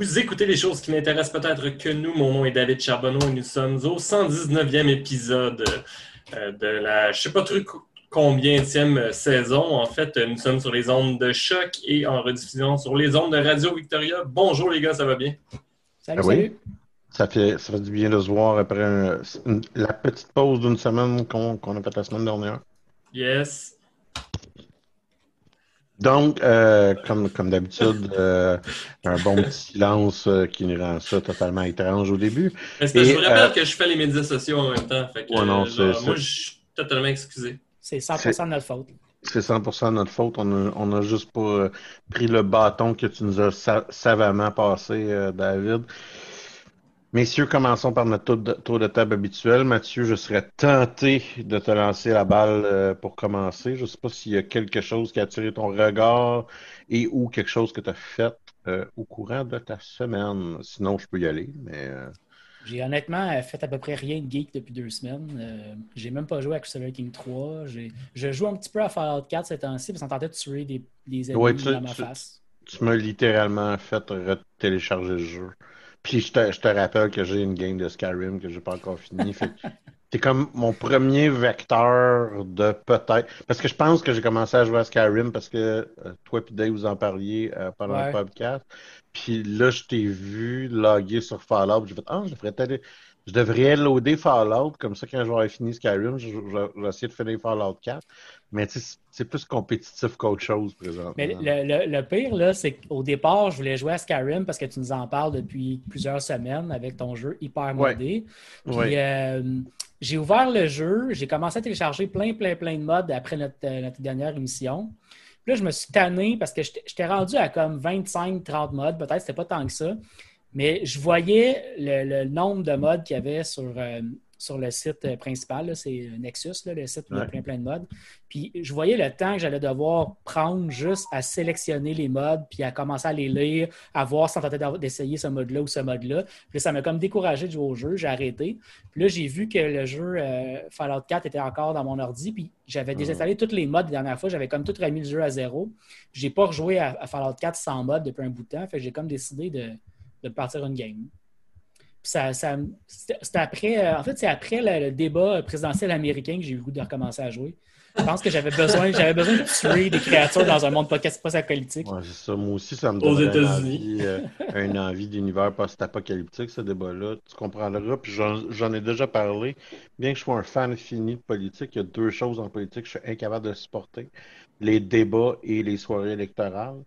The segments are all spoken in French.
Vous écoutez les choses qui n'intéressent peut-être que nous. Mon nom est David Charbonneau et nous sommes au 119e épisode euh, de la, je sais pas trop combienième saison. En fait, nous sommes sur les ondes de choc et en rediffusion sur les ondes de Radio Victoria. Bonjour les gars, ça va bien? Salut, ah oui. Ça fait, ça fait du bien de se voir après la petite pause d'une semaine qu'on a faite la semaine dernière. Yes. Donc, euh, comme, comme d'habitude, euh, un bon petit silence euh, qui nous rend ça totalement étrange au début. Mais je vous rappelle que je fais les médias sociaux en même temps. Fait que, moi, je suis totalement excusé. C'est 100% de notre faute. C'est 100% de notre faute. On n'a on a juste pas pris le bâton que tu nous as savamment passé, David. Messieurs, commençons par notre tour de, table habituel. Mathieu, je serais tenté de te lancer la balle euh, pour commencer. Je ne sais pas s'il y a quelque chose qui a attiré ton regard et ou quelque chose que tu as fait euh, au courant de ta semaine. Sinon, je peux y aller, mais... Euh, j'ai honnêtement fait à peu près rien de geek depuis deux semaines. j'ai même pas joué à Crusader King 3. Je joue un petit peu à Fallout 4 ces temps-ci parce qu'on tentait de tuer des, des ennemis dans ma face. Tu m'as littéralement fait télécharger le jeu. Puis je te, je te rappelle que j'ai une game de Skyrim que j'ai pas encore fini. c'est comme mon premier vecteur de peut-être. Parce que je pense que j'ai commencé à jouer à Skyrim parce que euh, toi et Dave vous en parliez euh, pendant le podcast. Puis là, je t'ai vu loguer sur Fallout. J'ai fait Ah, je devrais Je devrais loader Fallout, comme ça quand j'aurai fini Skyrim, je, vais essayer de finir Fallout 4. Mais c'est plus compétitif qu'autre chose présentement. Mais le, le, pire, là, c'est qu'au départ, je voulais jouer à Skyrim parce que tu nous en parles depuis plusieurs semaines avec ton jeu hyper modé. Puis euh, j'ai ouvert le jeu, j'ai commencé à télécharger plein, plein, plein de modes après notre, euh, notre dernière émission. Puis là, je me suis tanné parce que j'étais rendu à comme 25-30 modes, peut-être, c'était pas tant que ça. Mais je voyais le, nombre de modes qu'il y avait sur, euh, sur le site euh, principal. C'est Nexus, le site où il y a plein, plein de modes. Puis je voyais le temps que j'allais devoir prendre juste à sélectionner les modes, puis à commencer à les lire, à voir on tentait d'essayer ce mode-là ou ce mode-là. Puis ça m'a comme découragé de jouer au jeu. J'ai arrêté. Puis là, j'ai vu que le jeu euh, Fallout 4 était encore dans mon ordi, puis j'avais désinstallé tous les modes la dernière fois. J'avais comme tout remis le jeu à zéro. J'ai pas rejoué à, Fallout 4 sans mode depuis un bout de temps. Fait que j'ai comme décidé de, de partir une game ça, c'est après, euh, en fait, c'est après le, débat présidentiel américain que j'ai eu le goût de recommencer à jouer. Je pense que j'avais besoin, j'avais besoin de tuer des créatures dans un monde post-apocalyptique. Ouais, c'est ça. Moi aussi, ça me donne une envie, euh, envie d'univers post-apocalyptique, ce débat-là. Tu comprendras. Puis j'en ai déjà parlé. Bien que je sois un fan fini de politique, il y a deux choses en politique que je suis incapable de supporter les débats et les soirées électorales.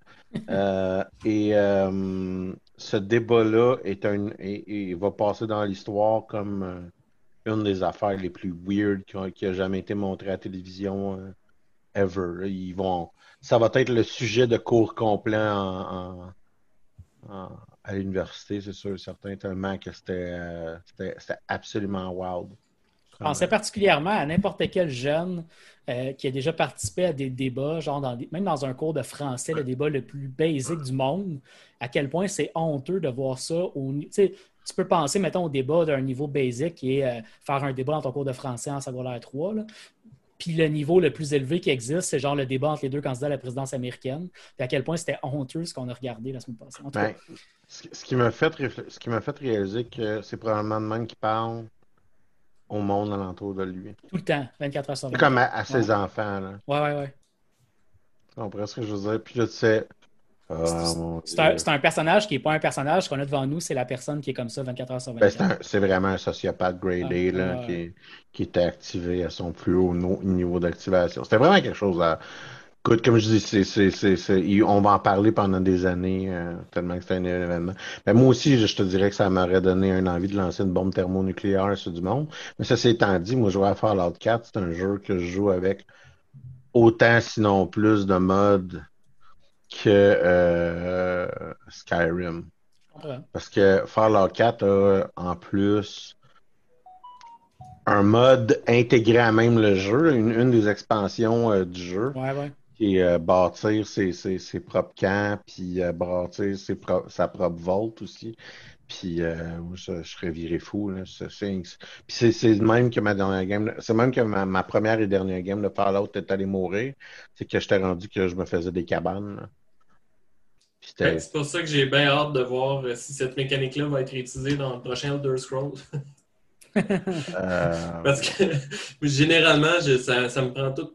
Euh, et euh, ce débat-là est un, et, va passer dans l'histoire comme une des affaires les plus weird qui a, jamais été montrée à la télévision euh, ever. Ils vont, ça va être le sujet de cours complet à l'université, c'est sûr, certain, tellement que euh, c'était absolument wild. Je pensais particulièrement à n'importe quel jeune euh, qui a déjà participé à des débats, genre dans même dans un cours de français, le débat le plus basique du monde, à quel point c'est honteux de voir ça. Au, tu peux penser, mettons, au débat d'un niveau basic qui est euh, faire un débat dans ton cours de français en secondaire 3. Puis le niveau le plus élevé qui existe, c'est genre le débat entre les deux candidats à la présidence américaine. Puis à quel point c'était honteux ce qu'on a regardé la semaine passée. Ben, ce qui m'a fait, fait réaliser que c'est probablement le même qui parle au monde alentour de lui. Tout le temps, 24 heures sur 24. Comme à, ses enfants. Là. Ouais, ouais, ouais. Tu comprends ce que je veux dire? Puis je sais, ah, c'est un, personnage qui n'est pas un personnage qu'on a devant nous, c'est la personne qui est comme ça 24 heures sur 24. Ben, c'est vraiment un sociopathe gradé ah, qui, qui, était activé à son plus haut niveau d'activation. C'était vraiment quelque chose à. Écoute, comme je dis, c'est, on va en parler pendant des années, euh, tellement que c'est un événement. Mais moi aussi, je, te dirais que ça m'aurait donné une envie de lancer une bombe thermonucléaire sur du monde. Mais ça, c'est étant dit, moi, je vais à Fallout 4, c'est un jeu que je joue avec autant, sinon plus, de modes que euh, Skyrim. Parce que Fallout 4 a en plus un mode intégré à même le jeu, une, des expansions euh, du jeu. Qui est euh, bâtir ses, ses, propres camps, puis bâtir ses sa propre vault aussi. Puis je, serais viré fou. Puis c'est même que ma dernière game, c'est même que ma, première et dernière game de Fallout est allée mourir. C'est que j'étais rendu que je me faisais des cabanes. C'est pour ça que j'ai bien hâte de voir euh, si cette mécanique-là va être utilisée dans le prochain Elder Scrolls. Euh. Parce que généralement, ça, me prend tout,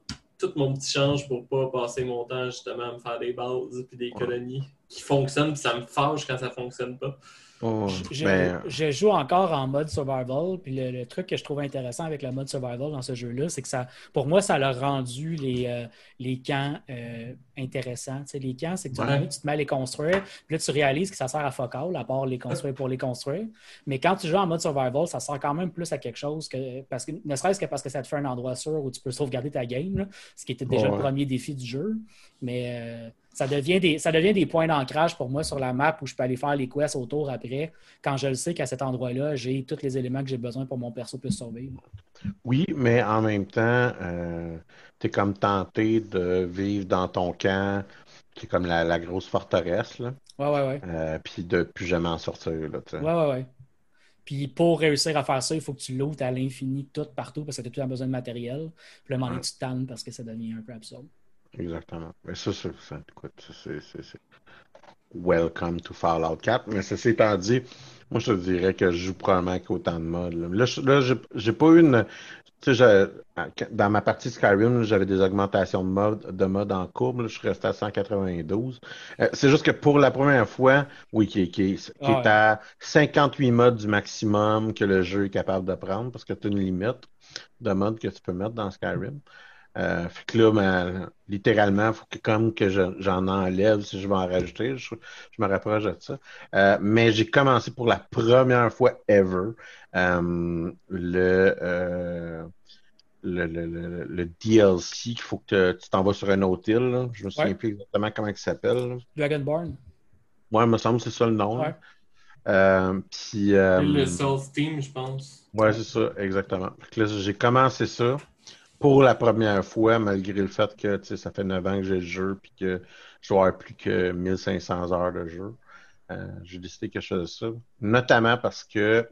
mon petit change pour pas passer mon temps justement à me faire des bases et des colonies qui fonctionnent, puis ça me fâche quand ça fonctionne pas. Oh, ben, je, joue encore en mode survival. Puis le, truc que je trouve intéressant avec le mode survival dans ce jeu-là, c'est que ça, pour moi, ça a rendu les, euh, les camps euh, intéressants. les camps, c'est que tu, tu, te mets à les construire. Puis là, tu réalises que ça sert à focal, à part les construire pour les construire. Mais quand tu joues en mode survival, ça sert quand même plus à quelque chose que. Parce que, ne serait-ce que parce que ça te fait un endroit sûr où tu peux sauvegarder ta game, ce qui était déjà le premier défi du jeu. Mais. Euh, ça devient des, ça devient des points d'ancrage pour moi sur la map où je peux aller faire les quests autour après, quand je le sais qu'à cet endroit-là, j'ai tous les éléments que j'ai besoin pour mon perso puisse survivre. Oui, mais en même temps, euh, tu es comme tenté de vivre dans ton camp, qui est comme la, grosse forteresse. Là. Ouais, ouais, ouais. Euh, puis de plus jamais en sortir. Là, ouais, ouais, ouais. Puis pour réussir à faire ça, il faut que tu l'ouvres à l'infini tout partout parce que tu as tout besoin de matériel. Puis le moment donné, tu tannes parce que ça devient un peu absurde. Exactement. Mais ça, c'est. c'est Welcome to Fallout 4. Mais ceci étant dit, moi, je te dirais que je joue probablement avec autant de modes. Là, là j'ai pas eu une. Tu sais, dans ma partie Skyrim, j'avais des augmentations de mode, de mode en courbe. je suis resté à 192. Euh, c'est juste que pour la première fois, oui, qui, qui, qui est à 58 modes du maximum que le jeu est capable de prendre, parce que tu as une limite de mode que tu peux mettre dans Skyrim. Euh, fait que là, ben, littéralement, il faut que comme que j'en enlève si je veux en rajouter. Je, me rapproche de ça. Euh, mais j'ai commencé pour la première fois ever euh, le, le, le, le, DLC qu'il faut que tu t'envoies sur un autre île. Je me souviens plus exactement comment il s'appelle. Dragonborn? Ouais, il me semble que c'est ça le nom. puis, le Soul Steam, je pense. Ouais, c'est ça, exactement. J'ai commencé ça pour la première fois, malgré le fait que ça fait 9 ans que j'ai le jeu puis que je dois avoir plus que 1500 heures de jeu. Euh, j'ai décidé que je faisais ça. Notamment parce que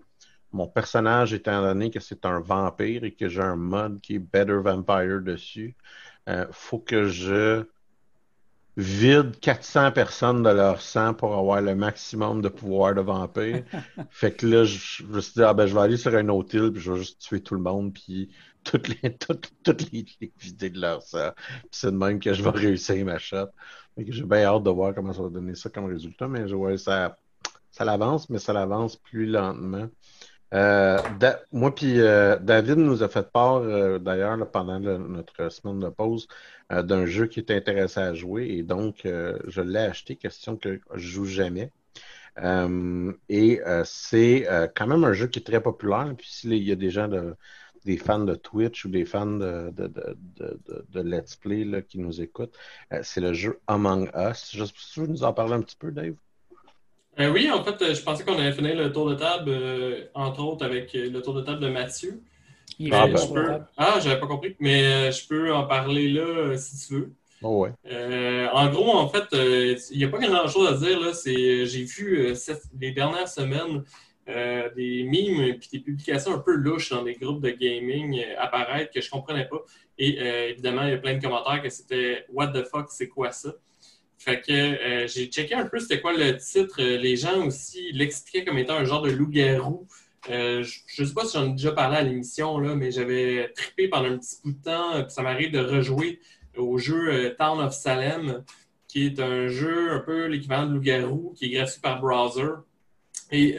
mon personnage, étant donné que c'est un vampire et que j'ai un mode qui est Better Vampire dessus, euh, faut que je vident 400 personnes de leur sang pour avoir le maximum de pouvoir de vampire. fait que là, je, me suis dit, ah ben, je vais aller sur un autre île, puis je vais juste tuer tout le monde, puis toutes les, toutes, toutes les, vider de leur sang. c'est de même que je vais réussir ma shot. J'ai bien hâte de voir comment ça va donner ça comme résultat, mais je vois ça, ça l'avance, mais ça l'avance plus lentement. Euh, moi puis euh, David nous a fait part euh, d'ailleurs pendant notre semaine de pause d'un jeu qui était intéressé à jouer et donc je l'ai acheté, question que je joue jamais. et c'est quand même un jeu qui est très populaire. Puis s'il y a des gens de, des fans de Twitch ou des fans de, de, de, Let's Play qui nous écoutent, c'est le jeu Among Us. Je, tu veux nous en parler un petit peu, Dave? Euh, oui, en fait, euh, je pensais qu'on allait finir le tour de table, euh, entre autres, avec le tour de table de Mathieu. Ah, ben. ah, j'avais pas compris, mais je peux en parler là si tu veux. Oh ouais. en gros, en fait, il n'y a pas grand-chose à dire. Là. J'ai vu les dernières semaines des mimes et des publications un peu louches dans des groupes de gaming apparaître que je comprenais pas. Et évidemment, il y a plein de commentaires que c'était What the fuck, c'est quoi ça? Fait que euh, j'ai checké un peu c'était quoi le titre. Euh, les gens aussi l'expliquaient comme étant un genre de loup-garou. Euh, je ne sais pas si j'en ai déjà parlé à l'émission, mais j'avais trippé pendant un petit bout de temps. ça m'arrive de rejouer au jeu Town of Salem, qui est un jeu un peu l'équivalent de loup-garou, qui est gratuit par browser. Et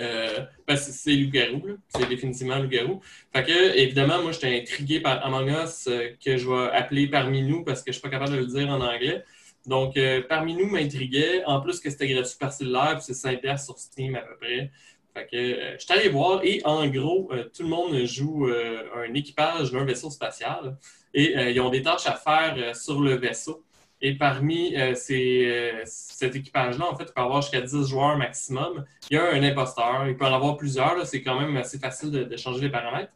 ben, c'est loup-garou, c'est définitivement loup-garou. Fait que, évidemment, moi, j'étais intrigué par Among Us, que je vais appeler parmi nous parce que je ne suis pas capable de le dire en anglais. Donc, euh, parmi nous m'intriguait, en plus que c'était gratuit par cellulaire, c'est 5$ sur Steam à peu près. Fait que euh, je suis allé voir et en gros, euh, tout le monde joue un équipage d'un vaisseau spatial et ils ont des tâches à faire sur le vaisseau. Et parmi cet équipage-là, en fait, il peut avoir jusqu'à 10 joueurs maximum. Il y a un imposteur, il peut en avoir plusieurs, c'est quand même assez facile de changer les paramètres.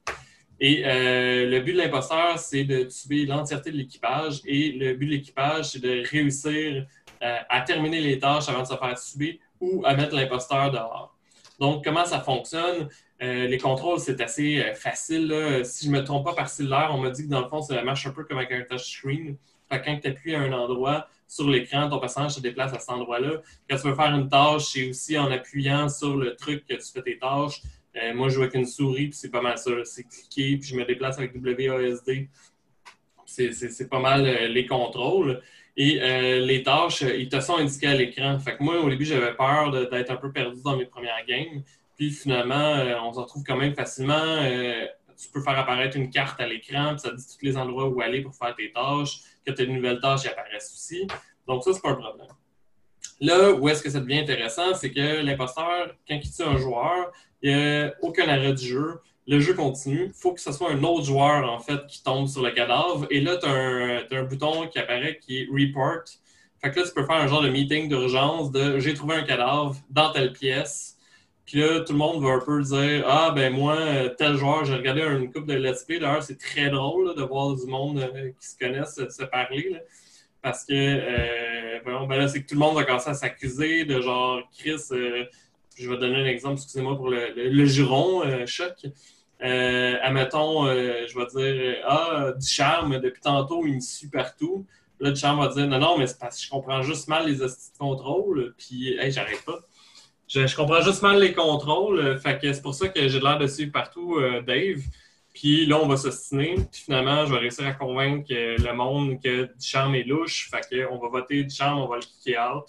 Et euh, le but de l'imposteur, c'est de tuer l'entièreté de l'équipage. Et le but de l'équipage, c'est de réussir euh, à terminer les tâches avant de se faire tuer ou à mettre l'imposteur dehors. Donc, comment ça fonctionne? Euh, les contrôles, c'est assez facile. Si je ne me trompe pas par cellulaire, on m'a dit que dans le fond, ça marche un peu comme avec un touchscreen. Quand tu appuies à un endroit sur l'écran, ton personnage se déplace à cet endroit-là. Quand tu veux faire une tâche, c'est aussi en appuyant sur le truc que tu fais tes tâches. Euh, moi, je joue avec une souris, puis c'est pas mal ça. C'est cliquer, puis je me déplace avec WASD. C'est pas mal euh, les contrôles. Et euh, les tâches, ils te sont indiqués à l'écran. Fait que moi, au début, j'avais peur d'être un peu perdu dans mes premières games. Puis finalement, on se retrouve quand même facilement. tu peux faire apparaître une carte à l'écran, puis ça te dit tous les endroits où aller pour faire tes tâches. Que tu as de nouvelles tâches, qui apparaissent aussi. Donc ça, c'est pas un problème. Là où est-ce que ça devient intéressant, c'est que l'imposteur, quand il tue un joueur, il n'y a aucun arrêt du jeu. Le jeu continue. Il faut que ce soit un autre joueur, en fait, qui tombe sur le cadavre. Et là, tu as, un bouton qui apparaît qui est Report. Fait que là, tu peux faire un genre de meeting d'urgence de j'ai trouvé un cadavre dans telle pièce. Puis là, tout le monde va un peu dire Ah, ben moi, tel joueur, j'ai regardé une coupe de Let's Play. D'ailleurs, c'est très drôle de voir du monde euh, qui se connaissent se parler parce que euh, ben là, c'est que tout le monde va commencer à s'accuser de genre Chris, euh, je vais donner un exemple, excusez-moi pour le, juron, euh, choc. Euh, admettons, euh, je vais dire Ah, du charme, depuis tantôt, il me suit partout. Là, du charme va dire Non, non, mais c'est parce que je comprends juste mal les astuces de contrôle, puis hey, j'arrête pas. Je, je, comprends juste mal les contrôles, fait que c'est pour ça que j'ai l'air de suivre partout Dave. Puis là, on va s'ostiner. Puis finalement, je vais réussir à convaincre le monde que Ducharme est louche. Fait qu'on va voter Ducharme, on va le kicker out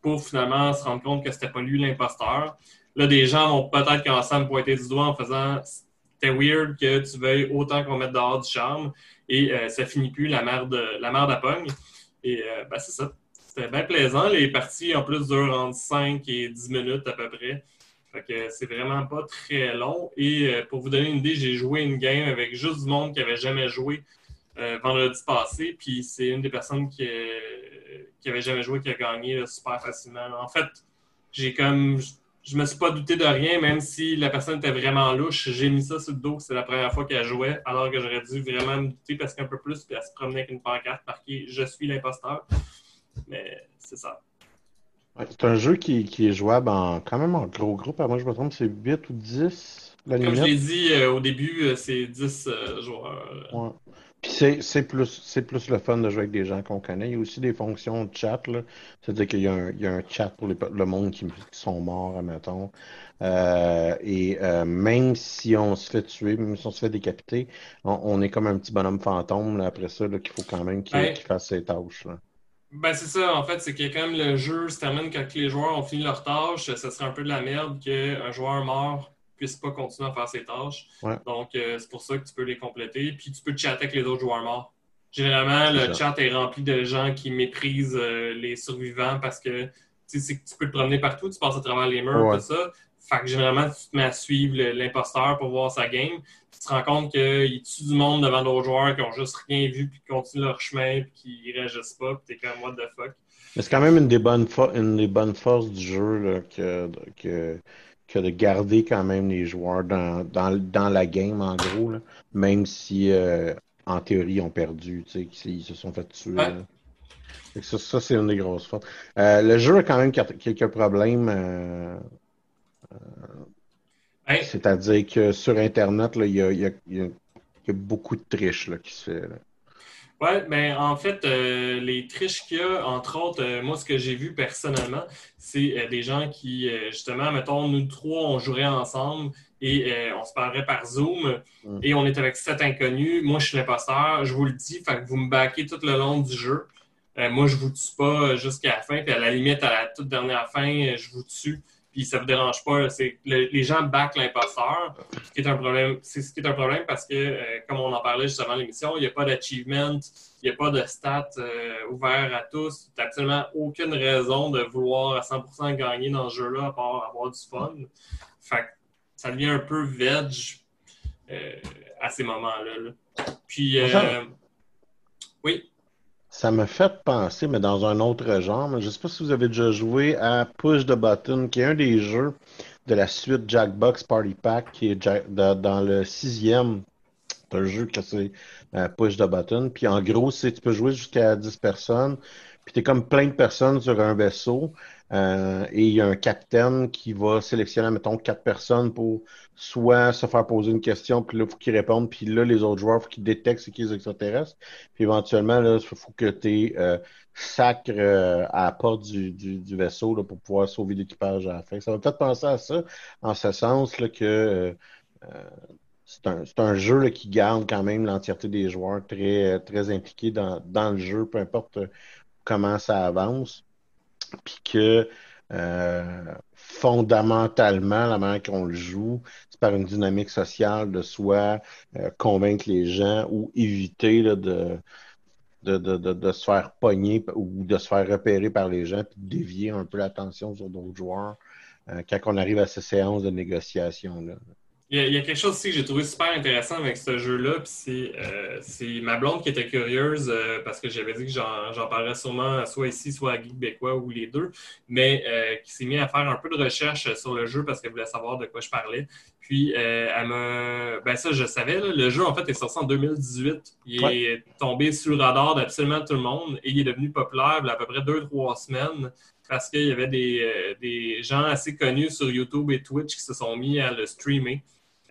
pour finalement se rendre compte que c'était pas lui l'imposteur. Là, des gens vont peut-être commencer à me pointer du doigt en faisant c'était weird que tu veuilles autant qu'on mette dehors du charme et euh, ça finit plus la merde la merde à pogne. Et euh, ben, c'est ça. C'était bien plaisant. Les parties en plus durent entre 5 et 10 minutes à peu près que c'est vraiment pas très long. Et euh, pour vous donner une idée, j'ai joué une game avec juste du monde qui avait jamais joué euh, vendredi passé. Puis c'est une des personnes qui, euh, qui avait jamais joué qui a gagné super facilement. En fait, j'ai comme. Je me suis pas douté de rien, même si la personne était vraiment louche. J'ai mis ça sur le dos c'est la première fois qu'elle jouait, alors que j'aurais dû vraiment me douter parce qu'un peu plus, puis elle se promenait avec une pancarte marquée Je suis l'imposteur. Mais c'est ça c'est un jeu qui, qui, est jouable en, quand même en gros groupe. Moi, je me trompe, c'est 8 ou 10 la Comme je l'ai dit euh, au début, c'est 10 euh, joueurs. Ouais. Puis c'est plus, plus le fun de jouer avec des gens qu'on connaît. Il y a aussi des fonctions de chat. C'est-à-dire qu'il y, y, a un chat pour le monde qui, sont morts, admettons. Euh, et euh, même si on se fait tuer, même si on se fait décapiter, on, est comme un petit bonhomme fantôme là, après ça qu'il faut quand même qu'il fasse ses tâches. Là. Ben, c'est ça, en fait, c'est que quand même le jeu se termine quand les joueurs ont fini leur tâche, ça serait un peu de la merde qu'un joueur mort puisse pas continuer à faire ses tâches. Donc, euh, c'est pour ça que tu peux les compléter. Puis, tu peux chatter avec les autres joueurs morts. Généralement, le chat est rempli de gens qui méprisent euh, les survivants parce que tu peux te promener partout, tu passes à travers les murs, tout ça. Fait que généralement, tu te mets à suivre l'imposteur pour voir sa game. tu te rends compte qu'il tue du monde devant d'autres joueurs qui ont juste rien vu, puis qui continuent leur chemin, puis qui réagissent pas, puis t'es comme what the fuck. Mais c'est quand même une des bonnes, une des bonnes forces du jeu là, que, que, que, de garder quand même les joueurs dans, dans, dans la game, en gros, là, même si euh, en théorie ils ont perdu, tu sais, ils se sont fait tuer. Ça, ça c'est une des grosses forces. Euh, le jeu a quand même quelques problèmes. Euh, c'est-à-dire que sur Internet, il y a, beaucoup de triches qui se fait. Oui, mais ben, en fait, euh, les triches qu'il y a, entre autres, euh, moi, ce que j'ai vu personnellement, c'est euh, des gens qui, justement, mettons, nous trois, on jouerait ensemble et on se parlerait par Zoom mm. et on est avec sept inconnus. Moi, je suis l'imposteur, je vous le dis, fait que vous me baquez tout le long du jeu. moi, je vous tue pas jusqu'à la fin, puis à la limite, à la toute dernière fin, je vous tue puis ça vous dérange pas. C'est les gens back l'imposteur, ce qui est un problème. C'est ce qui est un problème parce que, euh, comme on en parlait juste avant l'émission, il n'y a pas d'achievement, il n'y a pas de stats euh, ouvert à tous. Tu n'as absolument aucune raison de vouloir à 100% gagner dans ce jeu-là à part avoir du fun. Fait ça devient un peu veg euh, à ces moments-là. Puis. Ça m'a fait penser, mais dans un autre genre. je ne sais pas si vous avez déjà joué à Push the Button, qui est un des jeux de la suite Jackbox Party Pack, qui est dans le sixième. C'est un jeu que c'est euh, Push the Button. Puis en gros, c'est tu peux jouer jusqu'à 10 personnes. Puis tu es comme plein de personnes sur un vaisseau. Euh, et il y a un capitaine qui va sélectionner, mettons, quatre personnes pour soit se faire poser une question, puis là, il faut qu'ils répondent, puis là, les autres joueurs, il faut qu'ils détectent ce qui est extraterrestres. Puis éventuellement, là, il faut que tu euh, sacre euh, à la porte du, du, vaisseau là, pour pouvoir sauver l'équipage à la fin. Ça va peut-être penser à ça, en ce sens là, que c'est un, un, jeu là, qui garde quand même l'entièreté des joueurs très, très impliqués dans, dans le jeu, peu importe comment ça avance puis que euh, fondamentalement, la manière qu'on le joue, c'est par une dynamique sociale de soit euh, convaincre les gens ou éviter de, de, de, de, se faire pogner ou de se faire repérer par les gens, puis dévier un peu l'attention sur d'autres joueurs euh, quand on arrive à ces séances de négociation. Là. Il y, a, quelque chose aussi que j'ai trouvé super intéressant avec ce jeu-là, puis c'est euh, ma blonde qui était curieuse euh, parce que j'avais dit que j'en parlerais sûrement soit ici, soit à Geek ou les deux, mais euh, qui s'est mis à faire un peu de recherche sur le jeu parce qu'elle voulait savoir de quoi je parlais. Puis elle me. Ben ça, je savais, le jeu en fait est sorti en 2018. Il est tombé sur le radar d'absolument tout le monde et il est devenu populaire il y a à peu près deux, trois semaines parce qu'il y avait des, des gens assez connus sur YouTube et Twitch qui se sont mis à le streamer.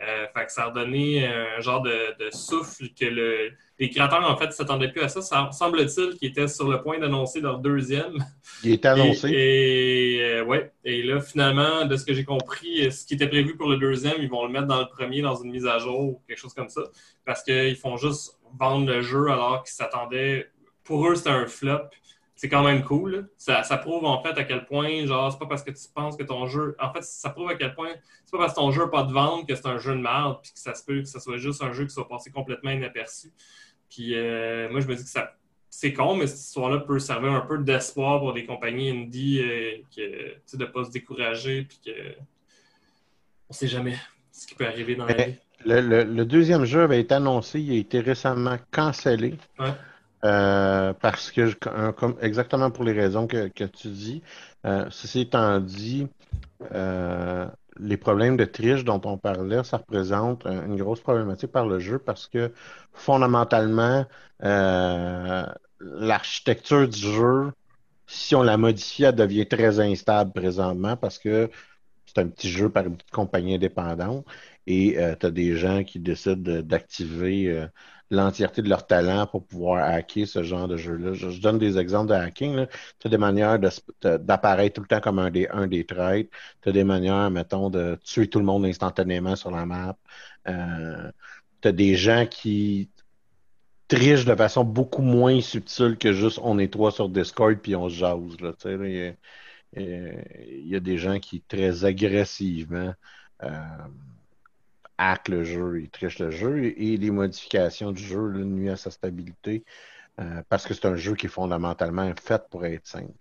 Euh, fait que ça a donné un genre de, souffle que le, les créateurs, en fait, ne s'attendaient plus à ça. Ça semble-t-il qu'ils étaient sur le point d'annoncer leur deuxième. Il est annoncé. Et, euh, ouais. Et là, finalement, de ce que j'ai compris, ce qui était prévu pour le deuxième, ils vont le mettre dans le premier, dans une mise à jour ou quelque chose comme ça. Parce qu'ils font juste vendre le jeu alors qu'ils s'attendaient. Pour eux, c'était un flop c'est quand même cool. Ça, prouve en fait à quel point, genre, c'est pas parce que tu penses que ton jeu. En fait, ça prouve à quel point c'est pas parce que ton jeu n'a pas de vente que c'est un jeu de merde, puis que ça se peut que ce soit juste un jeu qui soit passé complètement inaperçu. Puis euh, moi, je me dis que ça. C'est con, mais cette histoire-là peut servir un peu d'espoir pour des compagnies indie euh, de ne pas se décourager, puis que. On sait jamais ce qui peut arriver dans la vie. Le, le, deuxième jeu avait été annoncé, il a été récemment cancellé. Ouais. Euh, parce que, exactement pour les raisons que, tu dis, euh, ceci étant dit, euh, les problèmes de triche dont on parlait, ça représente une grosse problématique par le jeu parce que fondamentalement, l'architecture du jeu, si on la modifie, elle devient très instable présentement parce que c'est un petit jeu par une petite compagnie indépendante et tu as des gens qui décident d'activer l'entièreté de leur talent pour pouvoir hacker ce genre de jeu-là. Je, donne des exemples de hacking. Tu as des manières d'apparaître tout le temps comme un des, un des traits. Tu as des manières, mettons, de tuer tout le monde instantanément sur la map. Euh, tu des gens qui trichent de façon beaucoup moins subtile que juste on est trois sur Discord puis on se jase. Là, il y a des gens qui très agressivement euh, hack le jeu, ils trichent le jeu et les modifications du jeu nuisent à sa stabilité. Euh, parce que c'est un jeu qui est fondamentalement fait pour être simple.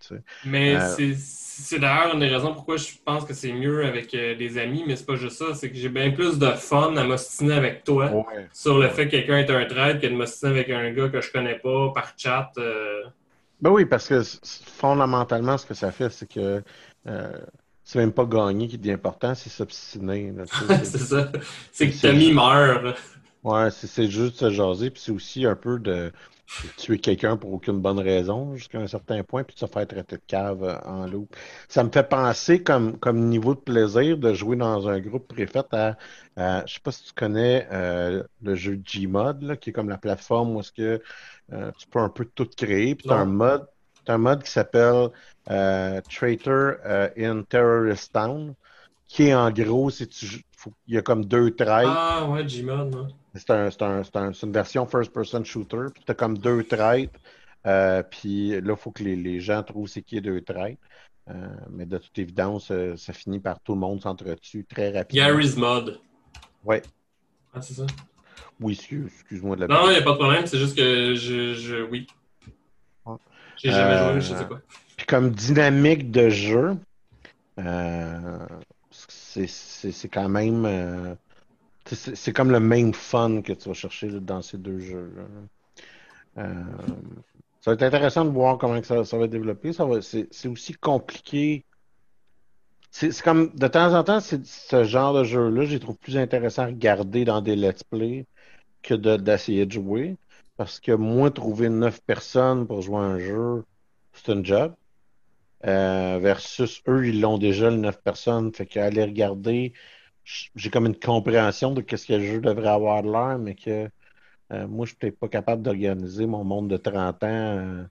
Mais euh, c'est d'ailleurs une des raisons pourquoi je pense que c'est mieux avec des amis, mais c'est pas juste ça, c'est que j'ai bien plus de fun à m'ostiner avec toi sur le fait que quelqu'un est un trade que de m'ostiner avec un gars que je connais pas par chat. Ben oui, parce que fondamentalement, ce que ça fait, c'est que euh, c'est même pas gagner qui est important, c'est s'obstiner. c'est ça. C'est que Tommy meurt. Ouais, c'est juste se jaser, puis c'est aussi un peu de tuer quelqu'un pour aucune bonne raison jusqu'à un certain point, puis de se faire traiter de cave euh, en loup. Ça me fait penser comme, comme niveau de plaisir de jouer dans un groupe préfet à, je sais pas si tu connais euh, le jeu Gmod, qui est comme la plateforme où est-ce que euh, tu peux un peu tout créer. Puis tu as un mode, un mode qui s'appelle euh, Traitor euh, in Terrorist Town, qui est en gros, c'est il y a comme deux traits. Ah ouais, Gmod. C'est un, un, une version first-person shooter. Puis tu as comme deux traits. Euh, puis là, il faut que les, les, gens trouvent c'est qui est deux traits. mais de toute évidence, ça finit par tout le monde s'entretue très rapidement. Gary's Mod. Ouais. Ah, c'est ça? Oui, excuse-moi de la Non, il n'y a pas de problème, c'est juste que je. je oui. J'ai jamais joué, je sais euh, quoi. Puis comme dynamique de jeu, euh, c'est quand même. Euh, c'est comme le même fun que tu vas chercher dans ces deux jeux. ça va être intéressant de voir comment ça, ça va développer. C'est aussi compliqué. C'est comme de temps en temps, ce genre de jeu-là, je les trouve plus intéressant à regarder dans des let's play que d'essayer de, jouer. Parce que moi, trouver neuf personnes pour jouer un jeu, c'est un job. Euh, versus eux, ils l'ont déjà, les neuf personnes. Fait qu'aller regarder, j'ai comme une compréhension de ce que le jeu devrait avoir l'air, mais que euh, moi, je suis peut-être pas capable d'organiser mon monde de 30 ans euh,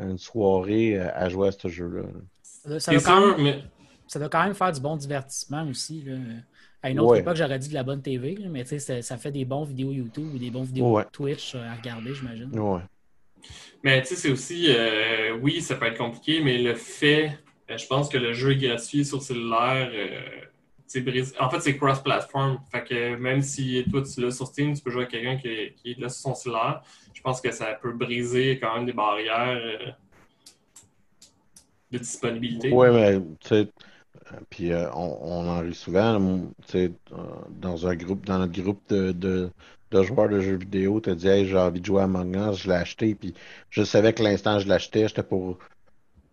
une soirée à jouer à ce jeu-là. Ça, ça, doit quand même faire du bon divertissement aussi. Là. À une autre époque, j'aurais dit de la bonne TV, mais tu sais, ça fait des bons vidéos YouTube ou des bons vidéos Twitch euh, à regarder, j'imagine. Ouais. Mais tu sais, c'est aussi, euh, oui, ça peut être compliqué, mais le fait, euh, je pense que le jeu est gratuit sur cellulaire, en fait, c'est cross-platform. Fait que même si toi, tu l'as sur Steam, tu peux jouer avec quelqu'un qui, est là sur son cellulaire. Je pense que ça peut briser quand même des barrières de disponibilité. Oui, mais tu sais puis euh, on, en rit souvent, euh, dans un groupe, dans notre groupe de, de, joueurs de jeux vidéo, tu as dit hey, j'ai envie de jouer à Among Us, je l'ai acheté, puis je savais que l'instant je l'achetais, j'étais pour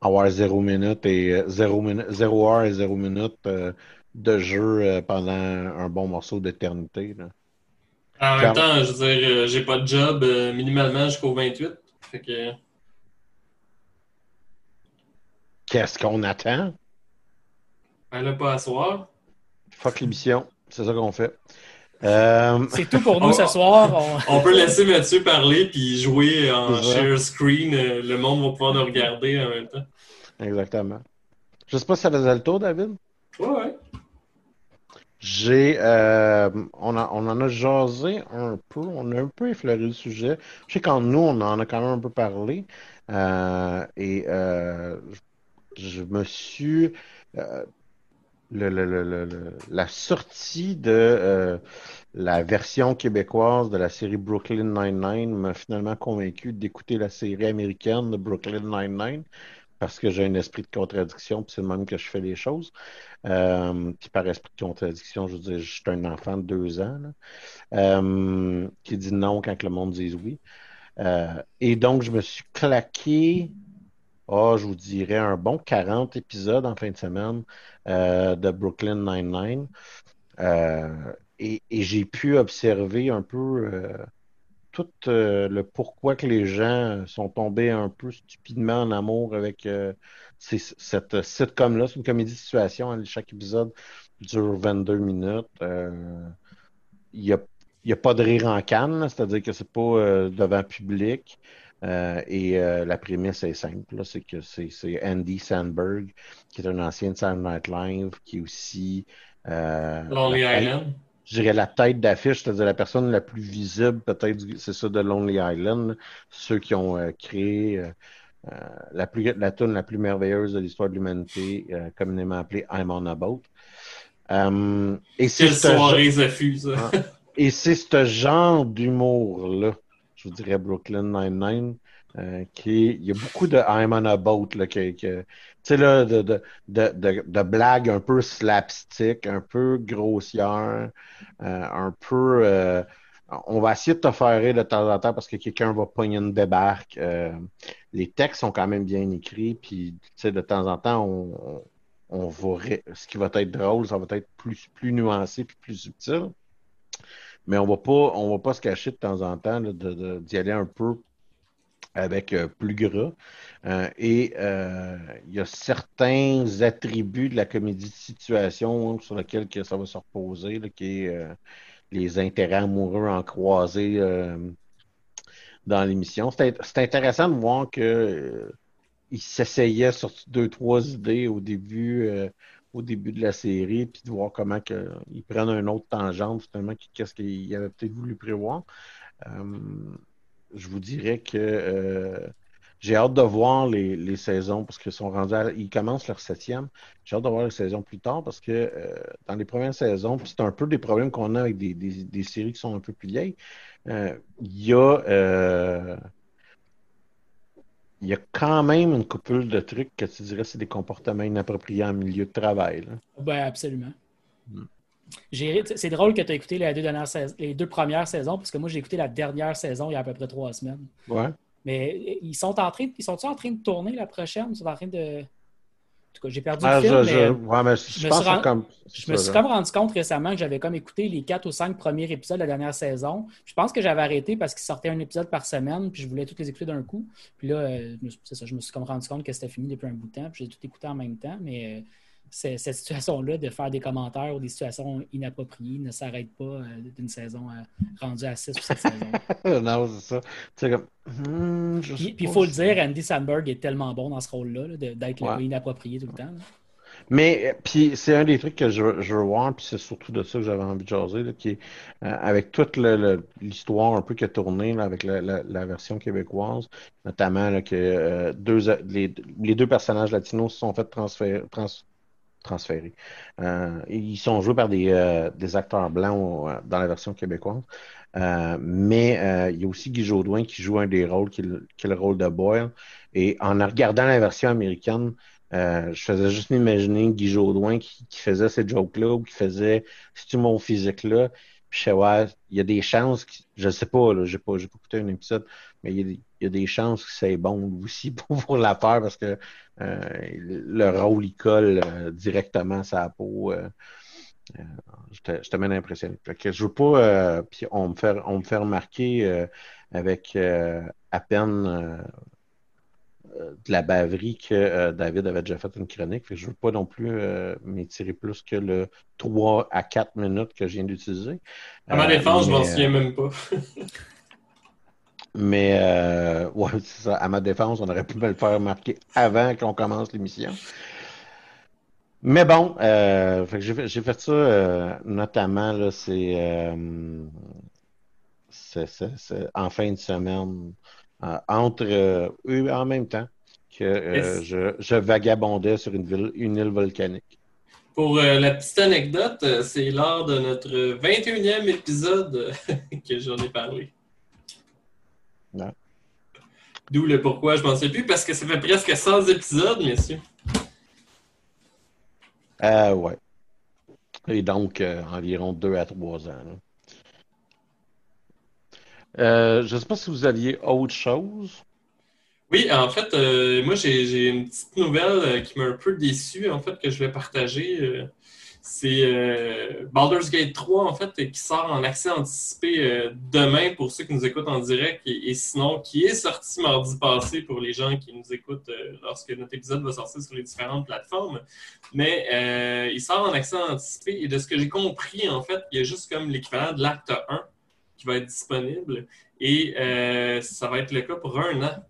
avoir zéro minute et euh, zéro, zéro heure et zéro minute de jeu pendant un bon morceau d'éternité. En même temps, je veux dire, j'ai pas de job minimalement jusqu'au 28. Fait que... Qu'est-ce qu'on attend? Elle n'a pas à soir. Fuck l'émission. C'est ça qu'on fait. Euh, C'est tout pour nous ce soir. On... peut laisser Mathieu parler puis jouer en share screen. Euh, le monde va pouvoir nous regarder en même temps. Exactement. Je sais pas si ça faisait le tour, David. Ouais. J'ai, euh, on, on en a jasé un peu, on a un peu effleuré le sujet. Je sais qu'en nous, on en a quand même un peu parlé. et je me suis la sortie de euh, la version québécoise de la série Brooklyn Nine-Nine m'a finalement convaincu d'écouter la série américaine de Brooklyn Nine-Nine parce que j'ai un esprit de contradiction, puis c'est le même que je fais les choses. Euh, puis par esprit de contradiction, je veux dire, je suis un enfant de deux ans euh, qui dit non quand le monde dit oui. Et donc, je me suis claqué oh, je vous dirais, un bon 40 épisodes en fin de semaine de Brooklyn Nine-Nine. Euh, et, j'ai pu observer un peu euh, tout le pourquoi que les gens sont tombés un peu stupidement en amour avec cette sitcom-là. C'est une comédie de situation. Hein, chaque épisode dure 22 minutes. Il n'y a pas de rire en canne, c'est-à-dire que c'est pas devant public. Et la prémisse est simple, c'est que c'est Andy Sandberg, qui est un ancien de Saturday Night Live, qui est aussi Lonely Island. je dirais la tête d'affiche, c'est-à-dire la personne la plus visible, peut-être, c'est ça de Lonely Island, ceux qui ont euh, créé euh, euh, la, plus, la tune la plus merveilleuse de l'histoire de l'humanité, communément appelée I'm on a boat. et c'est ce, Et c'est ce genre d'humour-là, je vous dirais Brooklyn Nine-Nine, qui il y a beaucoup de I'm on a boat là, qui, sais, là, de, de, de, de, blagues un peu slapstick, un peu grossière, euh, un peu. Euh, on va essayer de te faire de temps en temps parce que quelqu'un va pogner une débarque. Euh, les textes sont quand même bien écrits, puis tu sais, de temps en temps, on, on, va ce qui va être drôle, ça va être plus, plus nuancé puis plus subtil. Mais on va pas, on va pas se cacher de temps en temps d'y aller un peu avec plus gras. Euh, et euh, il y a certains attributs de la comédie de situation sur lesquels ça va se reposer, qui est euh, les intérêts amoureux en croisé dans l'émission. C'est intéressant de voir que il s'essayait sur deux, trois idées au début, au début de la série, puis de voir comment ils prennent un autre tangente, finalement, qu'est-ce qu'il avait peut-être voulu prévoir. je vous dirais que j'ai hâte de voir les, les saisons parce qu'ils sont rendus ils commencent leur septième. J'ai hâte de voir les saisons plus tard parce que euh, dans les premières saisons, c'est un peu des problèmes qu'on a avec des, des, des, séries qui sont un peu plus vieilles. Euh, il y a euh, il y a quand même une couple de trucs que tu dirais c'est des comportements inappropriés en milieu de travail. Oui, absolument. Hmm. C'est drôle que tu aies écouté les deux, dernières les deux premières saisons, parce que moi, j'ai écouté la dernière saison il y a à peu près trois semaines. Ouais. Mais ils sont en train, ils sont en train de tourner la prochaine? Ils sont en train de. En tout cas, j'ai perdu le film. mais je, me, suis, comme... je me suis comme rendu compte récemment que j'avais comme écouté les quatre ou cinq premiers épisodes de la dernière saison. Je pense que j'avais arrêté parce qu'il sortait un épisode par semaine, puis je voulais tous les écouter d'un coup. Puis là, euh, c'est ça, je me suis comme rendu compte que c'était fini depuis un bout de temps, puis j'ai tout écouté en même temps. Mais euh, cette situation-là de faire des commentaires ou des situations inappropriées ne s'arrête pas euh, d'une saison euh, rendue à 6 ou 7 saisons. non, c'est ça. Comme... Hmm, puis il faut le dire, Andy Sandberg est tellement bon dans ce rôle-là, d'être inapproprié tout le temps. Mais puis c'est un des trucs que je, je veux voir, puis c'est surtout de ça que j'avais envie de jaser, qui est euh, avec toute l'histoire un peu qui a tourné avec la, version québécoise, notamment que deux, les, les, deux personnages latinos se sont fait transférer, trans, transférés. Euh, ils sont joués par des, euh, des acteurs blancs euh, dans la version québécoise. mais il y a aussi Guy Jodoin qui joue un des rôles, qui est, le, rôle de Boyle. Et en regardant la version américaine, je faisais juste m'imaginer Guy Jodoin qui, faisait ces jokes-là ou qui faisait ce mon physique-là. Puis je sais, ouais, il y a des chances, je ne sais pas, je n'ai pas, pas, écouté un épisode, mais il y a, des chances que c'est bon aussi pour, faire parce que le rôle, il colle euh, directement à sa peau. Euh, je te mets impressionné. que je veux pas, puis on me fait, on me fait remarquer avec à peine de la baverie que David avait déjà fait une chronique. je ne veux pas non plus m'étirer plus que le 3 à 4 minutes que je viens d'utiliser. À ma défense, je m'en souviens même pas. Mais euh, ouais, c'est ça. À ma défense, on aurait pu me le faire remarquer avant qu'on commence l'émission. Mais bon, euh, j'ai fait, ça euh, notamment, là, c'est, en fin de semaine, entre eux en même temps que je, je, vagabondais sur une, ville, une île volcanique. Pour la petite anecdote, c'est lors de notre 21e épisode que j'en ai parlé. D'où le pourquoi, je m'en sais plus, parce que ça fait presque 100 épisodes, messieurs. Euh, ouais. Et donc, euh, environ 2 à 3 ans. Euh, je ne sais pas si vous aviez autre chose. Oui, en fait, euh, moi, j'ai une petite nouvelle qui m'a un peu déçu, en fait, que je vais partager. C'est euh, Baldur's Gate 3, en fait, qui sort en accès anticipé euh, demain pour ceux qui nous écoutent en direct et, sinon qui est sorti mardi passé pour les gens qui nous écoutent euh, lorsque notre épisode va sortir sur les différentes plateformes. Mais il sort en accès anticipé et de ce que j'ai compris, en fait, il y a juste comme l'équivalent de l'acte 1 qui va être disponible. Et ça va être le cas pour un an.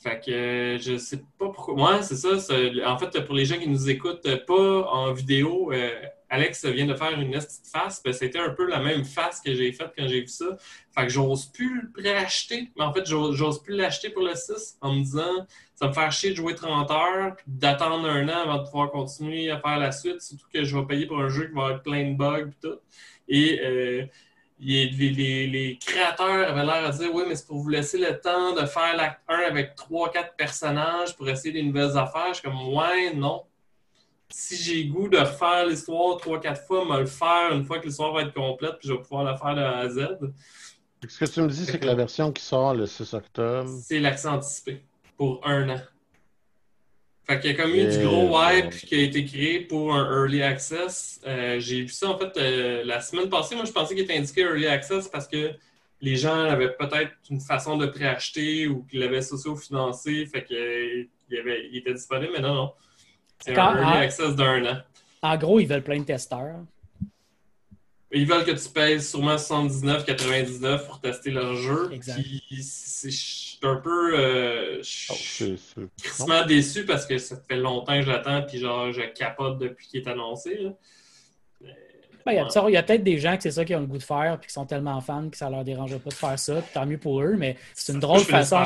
Fait que je sais pas pourquoi. Moi, c'est ça. En fait, pour les gens qui nous écoutent pas en vidéo, euh, Alex vient de faire une petite face. Ben, c'était un peu la même face que j'ai faite quand j'ai vu ça. Fait que j'ose plus le préacheter. Mais en fait, j'ose plus l'acheter pour le 6 en me disant ça me faire chier de jouer 30 heures puis d'attendre un an avant de pouvoir continuer à faire la suite. Surtout que je vais payer pour un jeu qui va avoir plein de bugs et tout. Et euh, les, créateurs avaient l'air de dire Oui, mais c'est pour vous laisser le temps de faire l'acte 1 avec 3-4 personnages pour essayer des nouvelles affaires. Je suis comme Ouais, non. Si j'ai goût de refaire l'histoire 3-4 fois, me le faire une fois que l'histoire va être complète, puis je vais pouvoir la faire de A à Z. Ce que tu me dis, c'est que la version qui sort le 6 octobre. C'est l'accès anticipé pour un an. Fait qu'il y a comme eu du gros hype qui a été créé pour un Early Access. Euh, j'ai vu ça en fait euh, la semaine passée. Moi, je pensais qu'il était indiqué Early Access parce que les gens avaient peut-être une façon de préacheter ou qu'ils l'avaient socio-financé. Fait qu'il il était disponible, mais non, non. C'est un Early Access d'un an. En gros, ils veulent plein de testeurs. Ils veulent que tu payes sûrement 79,99 pour tester leur jeu. Exact. Suis un peu euh, oh, déçu parce que ça fait longtemps que j'attends puis genre je capote depuis qu'il est annoncé. Ben, il y a, peut-être des gens que c'est ça qui ont le goût de faire puis qui sont tellement fans que ça leur dérange pas de faire ça. Tant mieux pour eux, mais c'est une drôle de façon.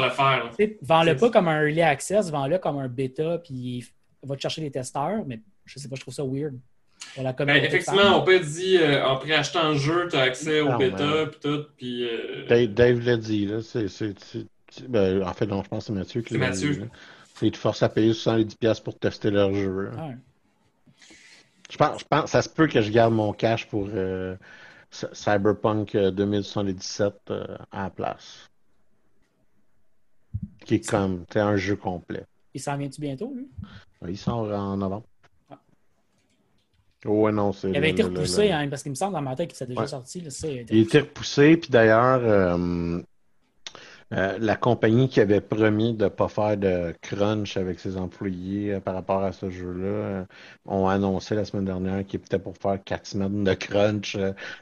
Vends-le pas comme un early access, vends-le comme un bêta puis va te chercher des testeurs, mais je sais pas, je trouve ça weird. Ben, effectivement, on peut dire euh, en préachetant le jeu, tu as accès au bêta et tout. Puis, euh... Dave, l'a dit. Là, ben, en fait, non, je pense que c'est Mathieu qui l'a dit. Ils te forcent à payer 70$ pour tester leur jeu. Je, pense, je pense ça se peut que je garde mon cash pour euh, Cyberpunk 2077 euh, à la place. Qui est comme un jeu complet. Il s'en vient-tu bientôt, lui? Il sort en novembre. Ouais, non, c'est. Il avait été repoussé, hein, parce qu'il me semble dans ma tête qu'il s'est déjà sorti. Là, il était repoussé, puis d'ailleurs, euh, euh, la compagnie qui avait promis de ne pas faire de crunch avec ses employés euh, par rapport à ce jeu-là ont annoncé la semaine dernière qu'ils étaient pour faire quatre semaines de crunch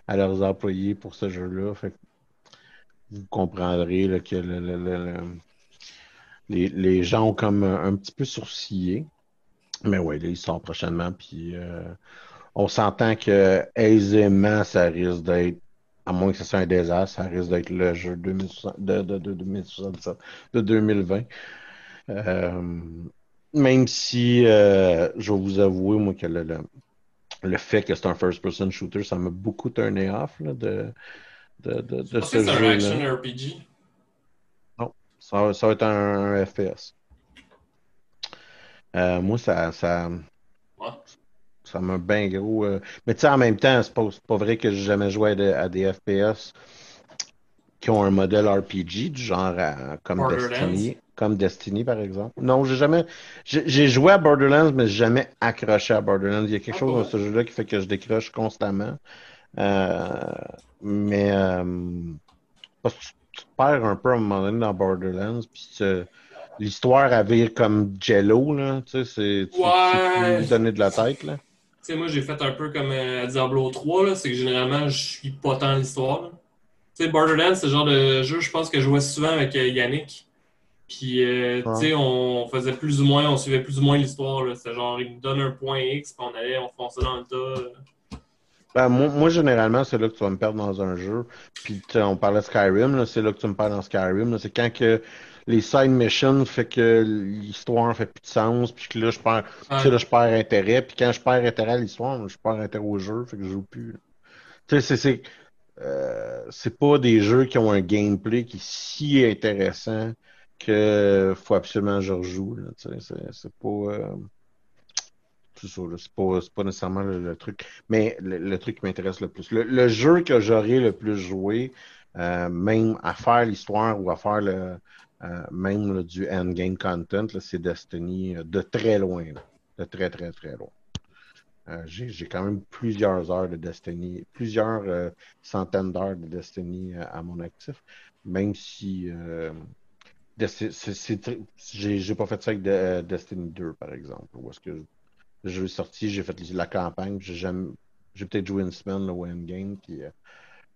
à leurs employés pour ce jeu-là. Vous comprendrez que les, gens ont comme un, petit peu sourcillé. Mais oui, là, il sort prochainement, on s'entend que aisément, ça risque d'être, à moins que ce soit un désastre, ça risque d'être le jeu de, de, de 2020. Euh, même si, euh, je vais vous avouer, moi, que le, le, fait que c'est un first-person shooter, ça m'a beaucoup turné off là, de, de, de, de ce jeu. C'est un action RPG? Non, ça, ça, va être un, FPS. Euh, moi, ça, ça, ça m'a bien gros. Euh, mais tu sais, en même temps, c'est pas, pas vrai que j'ai jamais joué à, des FPS qui ont un modèle RPG du genre comme Destiny. Comme Destiny, par exemple. Non, j'ai jamais. J'ai joué à Borderlands, mais jamais accroché à Borderlands. Il y a quelque ah, chose dans ce jeu-là qui fait que je décroche constamment. Euh, mais euh, parce que tu, te perds un peu à un moment donné dans Borderlands, puis l'histoire à vire comme Jello, là. Tu sais, c'est. Tu, ouais. donner de la tête, là sais, moi, j'ai fait un peu comme euh, à Diablo 3, c'est que généralement, je suis pas tant l'histoire. Tu sais, Borderlands, c'est le genre de jeu, je pense que je jouais souvent avec euh, Yannick. Puis, euh, tu sais, on faisait plus ou moins, on suivait plus ou moins l'histoire. C'est genre, il nous donne un point X, puis on allait, on fonçait dans le tas. Ben, moi, généralement, c'est là que tu vas me perdre dans un jeu. Puis, on parlait de Skyrim, c'est là que tu me perds dans Skyrim. C'est quand que les side missions fait que l'histoire fait plus de sens, puis que là, je perds, là, je perds intérêt. Puis quand je perds intérêt à l'histoire, je perds intérêt au jeu, fait que je joue plus. Tu sais, c'est, euh, c'est pas des jeux qui ont un gameplay qui est si intéressant que faut absolument que je rejoue. C'est, pas. Euh, c'est pas, pas nécessairement le, truc. Mais le, truc qui m'intéresse le plus. Le, jeu que j'aurais le plus joué, euh, même à faire l'histoire ou à faire le, euh, même du endgame content, c'est Destiny euh, de très loin. de très, très, très loin. Euh, j'ai quand même plusieurs heures de Destiny, plusieurs centaines d'heures de Destiny à mon actif, même si j'ai pas fait ça avec Destiny 2, par exemple, où est-ce que le jeu est sorti, j'ai fait la campagne, j'ai peut-être joué une semaine au endgame, puis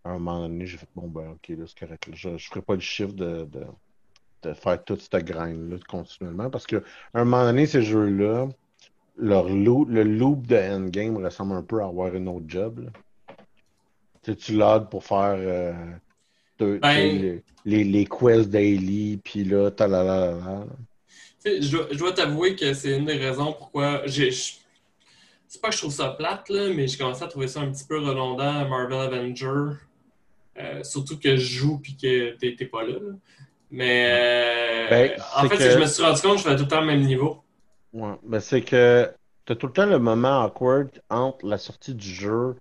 à un moment donné, j'ai fait bon, ben, ok, là, c'est correct. Je ne ferai pas le chiffre de, faire toute cette grind-là continuellement parce qu'à un moment donné, ces jeux-là, leur loop, le loop de endgame ressemble un peu à avoir une autre job. Tu, tu logs pour faire euh, ben- les, les, quests daily, puis là, ta la la la. Je dois, je dois t'avouer que c'est une des raisons pourquoi j'ai. C'est pas que je trouve ça plate, là, mais j'ai commencé à trouver ça un petit peu redondant Marvel Avenger. Euh, surtout que je joue puis que t'es pas là. Mais euh, ben, en fait, je me suis rendu compte que je fais tout le temps le même niveau. Ouais, ben c'est que t'as tout le temps le moment awkward entre la sortie du jeu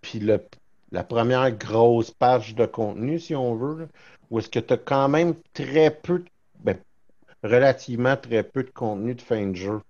puis la première grosse page de contenu, si on veut, où est-ce que tu as quand même très peu, ben, relativement très peu de contenu de fin de jeu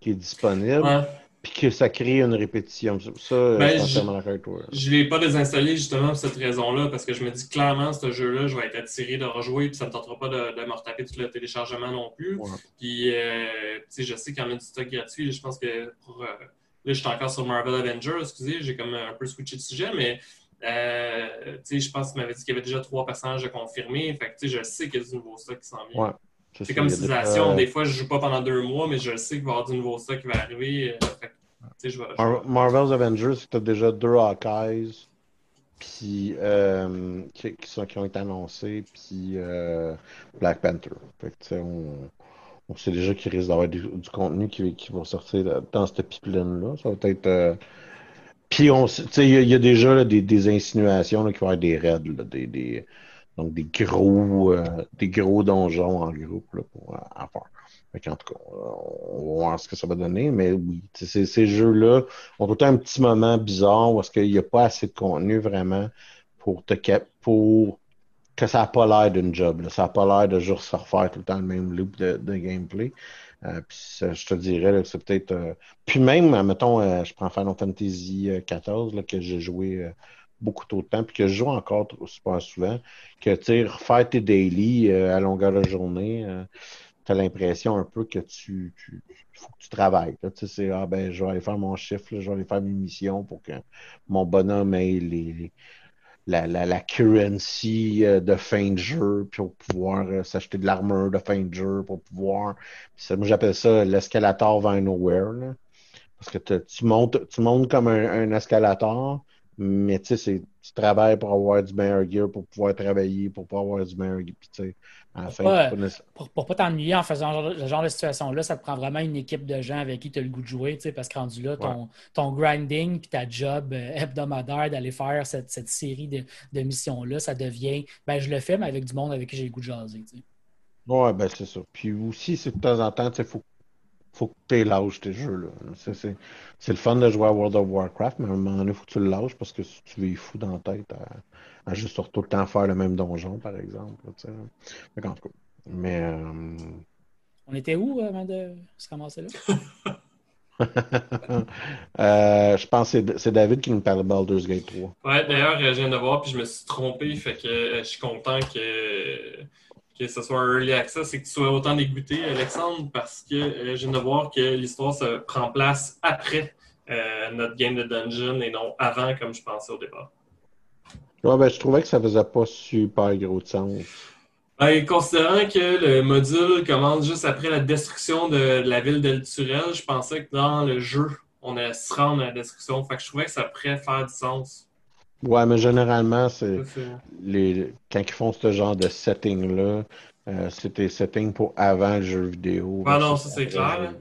qui est disponible puis que ça crée une répétition. Ça, ben, je ne l'ai pas désinstallé justement pour cette raison-là, parce que je me dis clairement, ce jeu-là, je vais être attiré de rejouer, puis ça ne me tentera pas de, de me retaper tout le téléchargement non plus. Puis, euh, je sais qu'il y en a du stock gratuit. Je pense que pour. Euh, là, je suis encore sur Marvel Avengers, excusez, j'ai comme un peu switché de sujet, mais. Euh, je pense qu'il m'avait dit qu'il y avait déjà trois personnages confirmés. Fait que, je sais qu'il y a du nouveau stock qui s'en vient. C'est comme Civilization. Des fois, je joue pas pendant deux mois, mais je sais qu'il va y avoir du nouveau stock qui va arriver. Marvel's Avengers, tu as déjà deux Hawkeyes puis, euh, qui, sont, qui, ont été annoncés, puis euh, Black Panther. on, on, sait déjà qu'il risque d'avoir du, contenu qui, qui, va sortir dans cette pipeline-là. Ça va être. Euh, puis, il y, a déjà des, des, insinuations qui vont avoir des raids, des, des, donc des gros, des gros donjons en groupe là, pour en faire en tout cas, on va voir ce que ça va donner. Mais oui, ces, jeux-là ont tout un petit moment bizarre où est-ce qu'il n'y a pas assez de contenu vraiment pour te pour que ça n'a pas l'air d'une job. Ça n'a pas l'air de juste se refaire tout le temps le même loop de, gameplay. Euh, puis je te dirais que c'est peut-être. Euh, puis même, mettons, euh, je prends Final Fantasy XIV que j'ai joué beaucoup trop de temps, puis que je joue encore super souvent, que tu refaire tes daily à longueur de journée tu as l'impression un peu que tu, tu faut que tu travailles. Tu sais, ah ben, je vais aller faire mon chiffre, je vais aller faire mes missions pour que mon bonhomme ait les, la, la, la, currency euh, de fin de jeu, puis pour pouvoir euh, s'acheter de l'armure de fin de jeu, pour pouvoir. moi, j'appelle ça l'escalator vers nowhere. Parce que tu montes, tu montes comme un, un escalator, mais tu sais, tu travailles pour avoir du meilleur gear, pour pouvoir travailler, pour pouvoir avoir du meilleur gear. Puis, tu sais, pour, pas, pas t'ennuyer en faisant ce genre de situation-là, ça te prend vraiment une équipe de gens avec qui tu as le goût de jouer, parce que rendu là, ton, ton grinding puis ta job euh, hebdomadaire d'aller faire cette, série de, missions-là, ça devient ben je le fais, mais avec du monde avec qui j'ai le goût de jaser. Oui, Ouais, ben c'est ça. Puis aussi, c'est de temps en temps, il faut faut que tu lâches tes jeux. là. C'est le fun de jouer à World of Warcraft, mais à un moment donné, il faut que tu le lâches parce que tu veux fou dans la tête à, juste tout le temps faire le même donjon, par exemple. mais en tout cas. Mais. Euh, On était où avant de se ramasser là? euh, je pense que c'est David qui nous parle de Baldur's Gate 3. Ouais, d'ailleurs, je viens de voir puis je me suis trompé, fait que euh, je suis content que que ce soit Early Access et que tu sois autant dégoûté, Alexandre, parce que euh, je viens de voir que l'histoire se prend place après euh, notre game de dungeon et non avant, comme je pensais au départ. Ouais, ben, je trouvais que ça faisait pas super gros de sens. Ben, considérant que le module commence juste après la destruction de, la ville d'El Turel, je pensais que dans le jeu, on allait se rendre à la destruction. Fait que je trouvais que ça pourrait faire du sens. Ouais, mais généralement, c'est les quand ils font ce genre de setting-là, euh, c'est des settings pour avant le jeu vidéo. Ah non, ça c'est clair.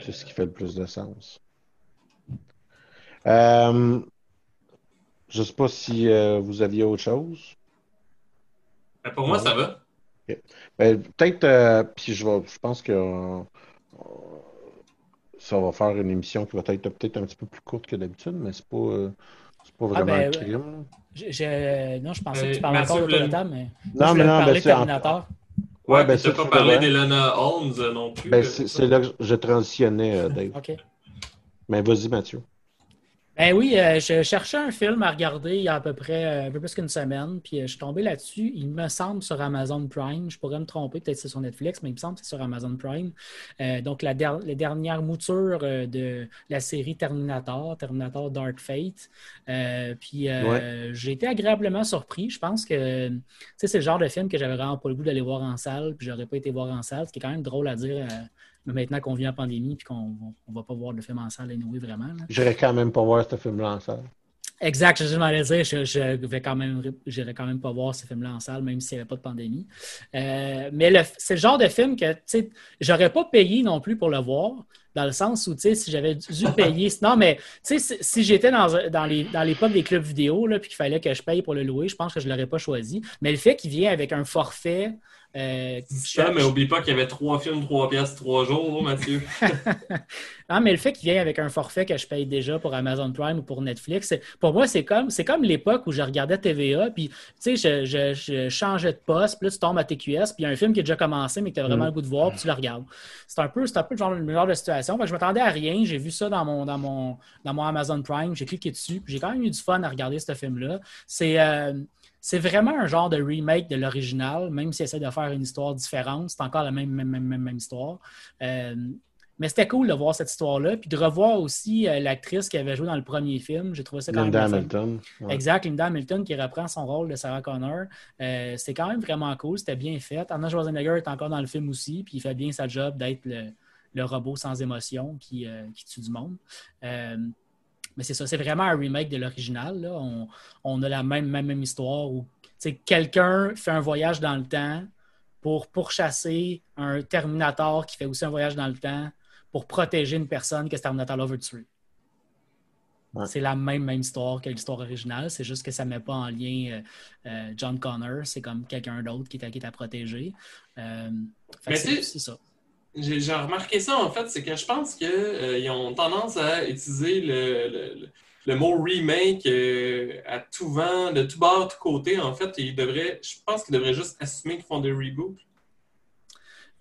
C'est ce qui fait le plus de sens. Euh, je sais pas si euh, vous aviez autre chose. Ben, pour moi, ça va. Ben, peut-être, euh, puis je, je pense que ça va faire une émission qui va être peut-être un petit peu plus courte que d'habitude, mais c'est pas c'est pas ah, vraiment ah ben, un crime. Je, non, je pensais que tu parlais encore de table, mais. Non, mais non, ben, c'est. Terminator. Ouais, ouais ben, tu n'as pas parlé d'Elena Holmes euh, non plus. Ben, euh, c'est là que je transitionnais, euh, Dave. OK. Mais vas-y, Mathieu. Ben oui, euh, je cherchais un film à regarder il y a à peu près euh, un peu plus qu'une semaine, puis euh, je suis tombé là-dessus. Il me semble sur Amazon Prime. Je pourrais me tromper, peut-être c'est sur Netflix, mais il me semble que c'est sur Amazon Prime. donc, la, la, dernière mouture de la série Terminator, Terminator Dark Fate. puis j'ai été agréablement surpris. Je pense que c'est le genre de film que j'avais vraiment pas le goût d'aller voir en salle, puis j'aurais pas été voir en salle, ce qui est quand même drôle à dire mais maintenant qu'on vient en pandémie et qu'on ne va pas voir le film en salle, anyway, vraiment. J'irai quand même pas voir ce film-là en salle. Exact, je m'allais dire, je, ne vais quand même, j'irai quand même pas voir ce film-là en salle, même s'il n'y avait pas de pandémie. Euh, mais c'est le genre de film que, tu sais, j'aurais pas payé non plus pour le voir, dans le sens où, tu sais, si j'avais dû payer, non, mais, tu sais, si, j'étais dans, dans l'époque des clubs vidéo, là, puis qu'il fallait que je paye pour le louer, je pense que je l'aurais pas choisi. Mais le fait qu'il vient avec un forfait euh, ça, mais oublie pas qu'il y avait trois films, trois pièces, trois jours, Mathieu? non, mais le fait qu'il vienne avec un forfait que je paye déjà pour Amazon Prime ou pour Netflix, pour moi, c'est comme, comme l'époque où je regardais TVA, puis tu sais, je, changeais de poste, puis là, tu tombes à TQS, puis il y a un film qui a déjà commencé, mais que tu as vraiment mm. le goût de voir, puis tu le regardes. C'est un peu, un peu le, genre, le genre de situation. je m'attendais à rien. J'ai vu ça dans mon, dans mon, dans mon Amazon Prime, j'ai cliqué dessus, puis j'ai quand même eu du fun à regarder ce film-là. C'est. Euh, c'est vraiment un genre de remake de l'original, même s'il essaie de faire une histoire différente. C'est encore la même, même, même, même histoire. Euh, mais c'était cool de voir cette histoire-là, puis de revoir aussi euh, l'actrice qui avait joué dans le premier film. J'ai trouvé ça quand Linda même Hamilton. Exact, Linda Hamilton qui reprend son rôle de Sarah Connor. Euh, c'est quand même vraiment cool, c'était bien fait. Anna Schwarzenegger est encore dans le film aussi, puis il fait bien sa job d'être le, robot sans émotion qui, qui, tue du monde. Mais c'est ça, c'est vraiment un remake de l'original. On, on, a la même, même, même histoire où quelqu'un fait un voyage dans le temps pour pourchasser un Terminator qui fait aussi un voyage dans le temps pour protéger une personne que ce Terminator-là veut tuer. C'est la même, même histoire que l'histoire originale, c'est juste que ça ne met pas en lien euh, euh, John Connor, c'est comme quelqu'un d'autre qui est, à protéger. Euh, c'est ça. J'ai remarqué ça, en fait, c'est que je pense qu'ils euh, ont tendance à utiliser le, le, mot remake euh, à tout vent, de tout bord, de tout côté. En fait, ils devraient, je pense qu'ils devraient juste assumer qu'ils font des reboots.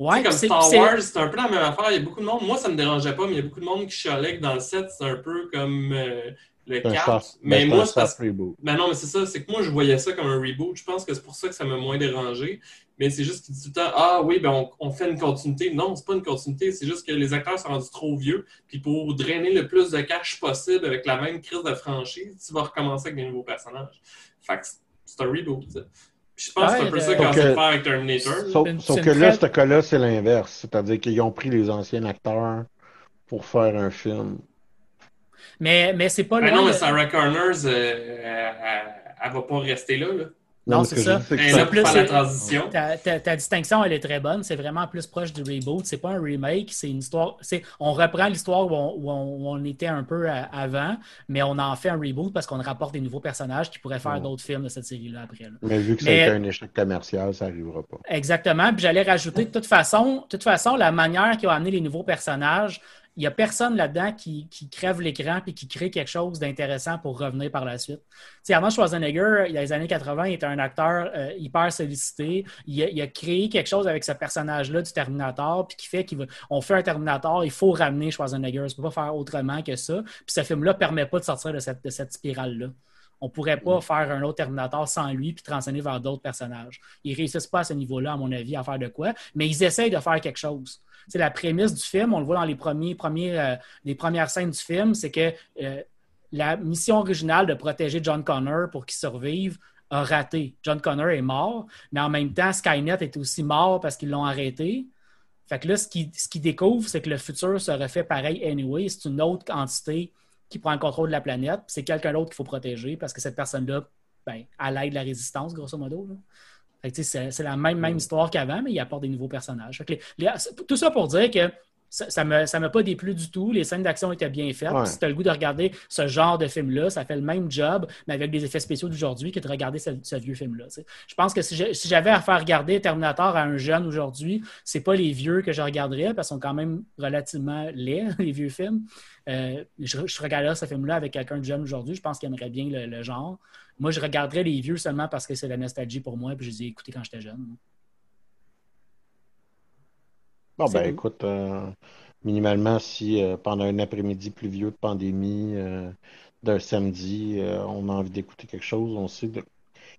Ouais, comme Star Wars, c'est un peu la même affaire. Il y a beaucoup de monde, moi ça me dérangeait pas, mais il y a beaucoup de monde qui chialait que dans le set, c'est un peu comme euh, le 4. Mais moi, c'est parce... Ben non, mais c'est ça, c'est que moi je voyais ça comme un reboot. Je pense que c'est pour ça que ça m'a moins dérangé mais c'est juste qu'il dit tout le temps Ah oui, ben on, fait une continuité. Non, c'est pas une continuité, c'est juste que les acteurs sont rendus trop vieux. Puis pour drainer le plus de cash possible avec la même crise de franchise, tu vas recommencer avec des nouveaux personnages. Fait que c'est un reboot. je pense que c'est un peu ça qu'on essaie de faire avec Terminator. Sauf, que là, ce cas-là, c'est l'inverse. C'est-à-dire qu'ils ont pris les anciens acteurs pour faire un film. Mais, mais c'est pas ben Non, mais Sarah Connors, euh, elle, elle, va pas rester là. là. Non, c'est ça. plus, la transition. Ta, distinction, elle est très bonne. C'est vraiment plus proche du reboot. C'est pas un remake, c'est une histoire. On reprend l'histoire où, on, était un peu avant, mais on en fait un reboot parce qu'on rapporte des nouveaux personnages qui pourraient faire d'autres films de cette série-là après. Mais vu que c'est un échec commercial, ça n'arrivera pas. Exactement. Puis j'allais rajouter, de toute façon, de toute façon, la manière qui a amené les nouveaux personnages, il n'y a personne là-dedans qui, crève l'écran et qui crée quelque chose d'intéressant pour revenir par la suite. sais, Arnold Schwarzenegger, il y a les années 80, il était un acteur euh, hyper sollicité. Il a, créé quelque chose avec ce personnage-là du Terminator, puis qui fait qu'on fait un Terminator, il faut ramener Schwarzenegger. On ne peut pas faire autrement que ça. Puis ce film-là ne permet pas de sortir de cette spirale-là. On ne pourrait pas faire un autre Terminator sans lui puis transcender vers d'autres personnages. Ils ne réussissent pas à ce niveau-là, à mon avis, à faire de quoi, mais ils essayent de faire quelque chose c'est la prémisse du film, on le voit dans les, premiers, premiers, euh, les premières scènes du film, c'est que euh, la mission originale de protéger John Connor pour qu'il survive a raté. John Connor est mort, mais en même temps, Skynet est aussi mort parce qu'ils l'ont arrêté. Fait que là, ce qu'ils ce découvrent, c'est que le futur se refait pareil anyway. C'est une autre entité qui prend le contrôle de la planète. C'est quelqu'un d'autre qu'il faut protéger parce que cette personne-là, ben, elle aide la résistance, grosso modo. C'est la même, même histoire qu'avant, mais il apporte des nouveaux personnages. tout ça pour dire que ça ne m'a pas déplu du tout. Les scènes d'action étaient bien faites. Si tu as le goût de regarder ce genre de film-là, ça fait le même job, mais avec des effets spéciaux d'aujourd'hui que de regarder ce, vieux film-là. Je pense que si j'avais à faire regarder Terminator à un jeune aujourd'hui, c'est pas les vieux que je regarderais parce qu'ils sont quand même relativement laids, les vieux films. Euh, je, je, regarderais ce film-là avec quelqu'un de jeune aujourd'hui. Je pense qu'il aimerait bien le genre. Moi, je regarderais les vieux seulement parce que c'est la nostalgie pour moi, puis je les ai écoutés quand j'étais jeune. Bon, ben écoute, euh, minimalement, si euh, pendant un après-midi pluvieux de pandémie, euh, d'un samedi, on a envie d'écouter quelque chose, on sait de...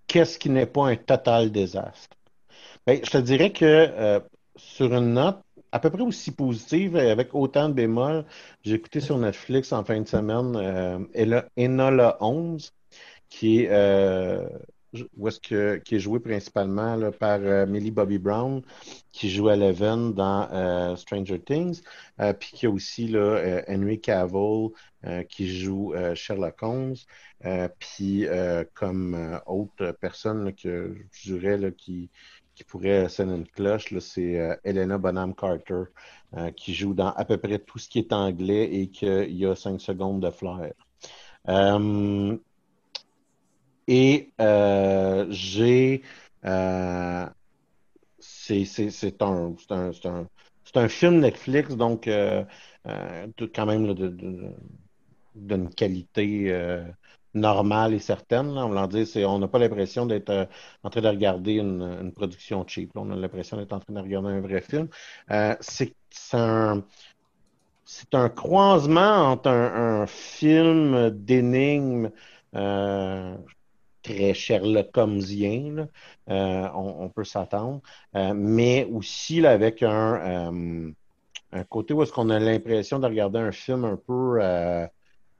qu'est-ce qui n'est pas un total désastre. Ben, je te dirais que sur une note à peu près aussi positive, avec autant de bémols, j'ai écouté sur Netflix en fin de semaine Enola 11, qui est où est-ce que, qui est joué principalement par euh, Millie Bobby Brown, qui joue Eleven dans euh, Stranger Things, euh, puis qui a aussi là, Henry Cavill qui joue Sherlock Holmes, puis comme autre personne que je dirais qui, qui pourrait sonner une cloche, c'est Elena Bonham Carter, qui joue dans à peu près tout ce qui est anglais et qu'il y a cinq secondes de flair. Et euh, j'ai. Euh, c'est un, un, un, film Netflix, donc euh, quand même d'une qualité normale et certaine. On va dire, on n'a pas l'impression d'être en train de regarder une, production cheap. On a l'impression d'être en train de regarder un vrai film. c'est un, un croisement entre un, film d'énigmes très Sherlock Holmesien, euh, on, peut s'attendre, euh, mais aussi là, avec un, euh, un côté où est-ce qu'on a l'impression de regarder un film un peu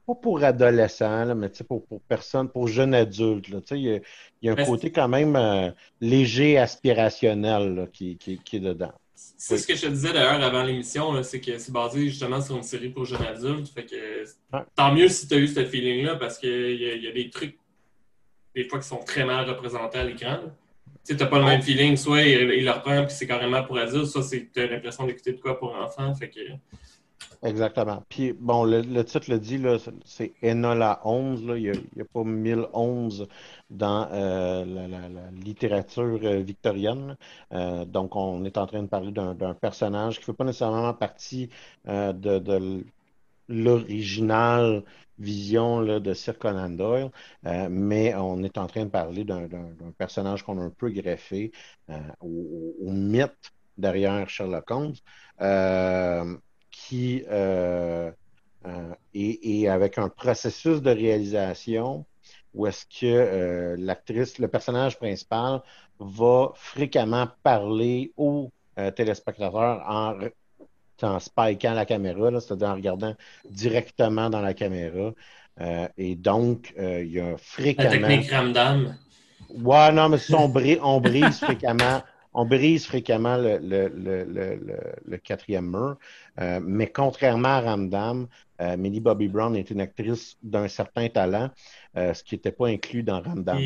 pas pour adolescents, mais pour, pour personnes, pour jeunes adultes. Il y, y, a un côté quand même léger, aspirationnel qui, qui, qui, est dedans. C'est ce que je te disais d'ailleurs avant l'émission, c'est que c'est basé justement sur une série pour jeunes adultes. Fait que tant mieux si tu as eu ce feeling-là parce qu'il y, y, a des trucs des fois qui sont très mal représentés à l'écran. Tu n'as pas le même feeling, soit il, il le puis c'est carrément pour adulte, soit tu as l'impression d'écouter de quoi pour enfant. Fait que... Exactement. Puis bon, le, titre le dit, c'est Enola 11. Il n'y a, pas 1011 dans euh, la, littérature euh, victorienne. Euh, donc, on est en train de parler d'un personnage qui ne fait pas nécessairement partie de l'original vision là, de Sir Conan Doyle, euh, mais on est en train de parler d'un personnage qu'on a un peu greffé euh, au, mythe derrière Sherlock Holmes, euh, qui est, avec un processus de réalisation où est-ce que l'actrice, le personnage principal, va fréquemment parler aux téléspectateurs en en spikant la caméra, c'est-à-dire en regardant directement dans la caméra. Euh, et donc, euh, il y a fréquemment. La technique Ramdam. Ouais, non, mais on, brise fréquemment. On brise fréquemment le, le, le, le quatrième mur. Euh, mais contrairement à Ramdam, Millie Bobby Brown est une actrice d'un certain talent, ce qui n'était pas inclus dans Ramdam.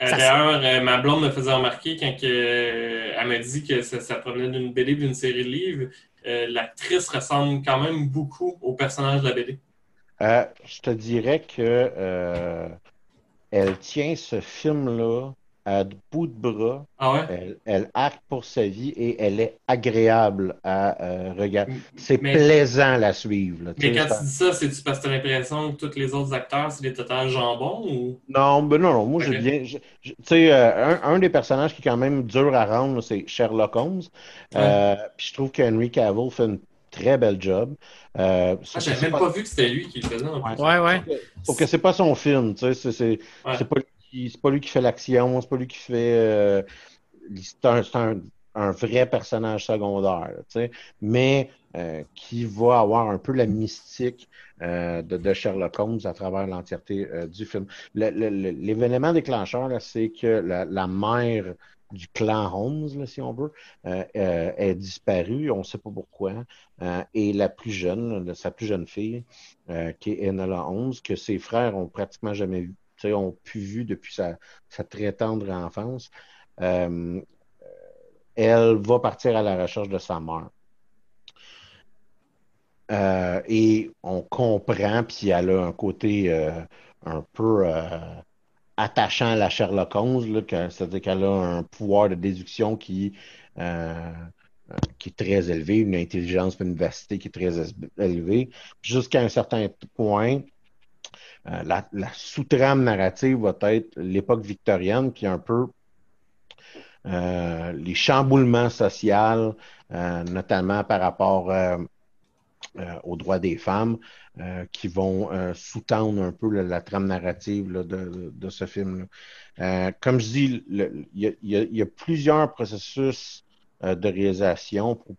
D'ailleurs, ma blonde me faisait remarquer quand elle m'a dit que ça, ça provenait d'une BD d'une série de livres. Euh, l'actrice ressemble quand même beaucoup au personnage de la BD. Euh, je te dirais que euh, elle tient ce film-là à bout de bras. Ah elle, elle, acte pour sa vie et elle est agréable à regarder. C'est plaisant à la suivre. mais quand tu dis ça, c'est-tu parce que tu as l'impression que tous les autres acteurs, c'est des total jambons ou... Non, ben non, non. Moi, j'ai bien. Tu sais, un, un, des personnages qui est quand même dur à rendre, c'est Sherlock Holmes. puis je trouve qu'Henry Cavill fait une très belle job. Euh, ah, j'avais même pas... vu que c'était lui qui le faisait. Ouais, ouais. Sauf que c'est pas son film, tu sais, c'est pas c'est pas lui qui fait l'action, c'est pas lui qui fait. Euh, c'est un, un, vrai personnage secondaire, mais euh, qui va avoir un peu la mystique euh, de, Sherlock Holmes à travers l'entièreté du film. L'événement déclencheur, c'est que la, mère du clan Holmes, si on veut, est disparue. On ne sait pas pourquoi. et la plus jeune, sa plus jeune fille, qui est Enola Holmes, que ses frères ont pratiquement jamais vu ont pu vu depuis sa, très tendre enfance, euh, elle va partir à la recherche de sa mère. Euh, et on comprend, puis elle a un côté euh, un peu attachant à la Sherlock Holmes, c'est-à-dire qu'elle a un pouvoir de déduction qui, qui est très élevé, une intelligence, une qui est très élevée, jusqu'à un certain point, euh, la, sous-trame narrative va être l'époque victorienne, qui est un peu euh, les chamboulements sociaux, euh, notamment par rapport aux droits des femmes qui vont sous-tendre un peu la trame narrative de, ce film-là. comme je dis, il y, a plusieurs processus de réalisation pour,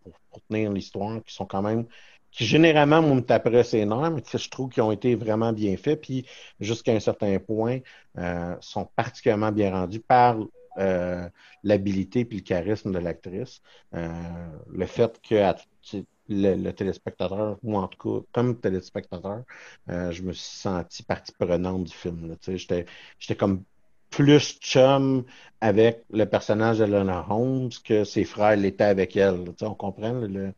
tenir l'histoire qui sont quand même qui généralement me taperaient ses nerfs, mais que je trouve qu'ils ont été vraiment bien faits, puis jusqu'à un certain point, euh, sont particulièrement bien rendus par euh, l'habilité puis le charisme de l'actrice. Euh, le fait que le, téléspectateur, ou en tout cas, comme téléspectateur, je me suis senti partie prenante du film. J'étais comme plus chum avec le personnage de Lena Holmes que ses frères l'étaient avec elle. On comprend le,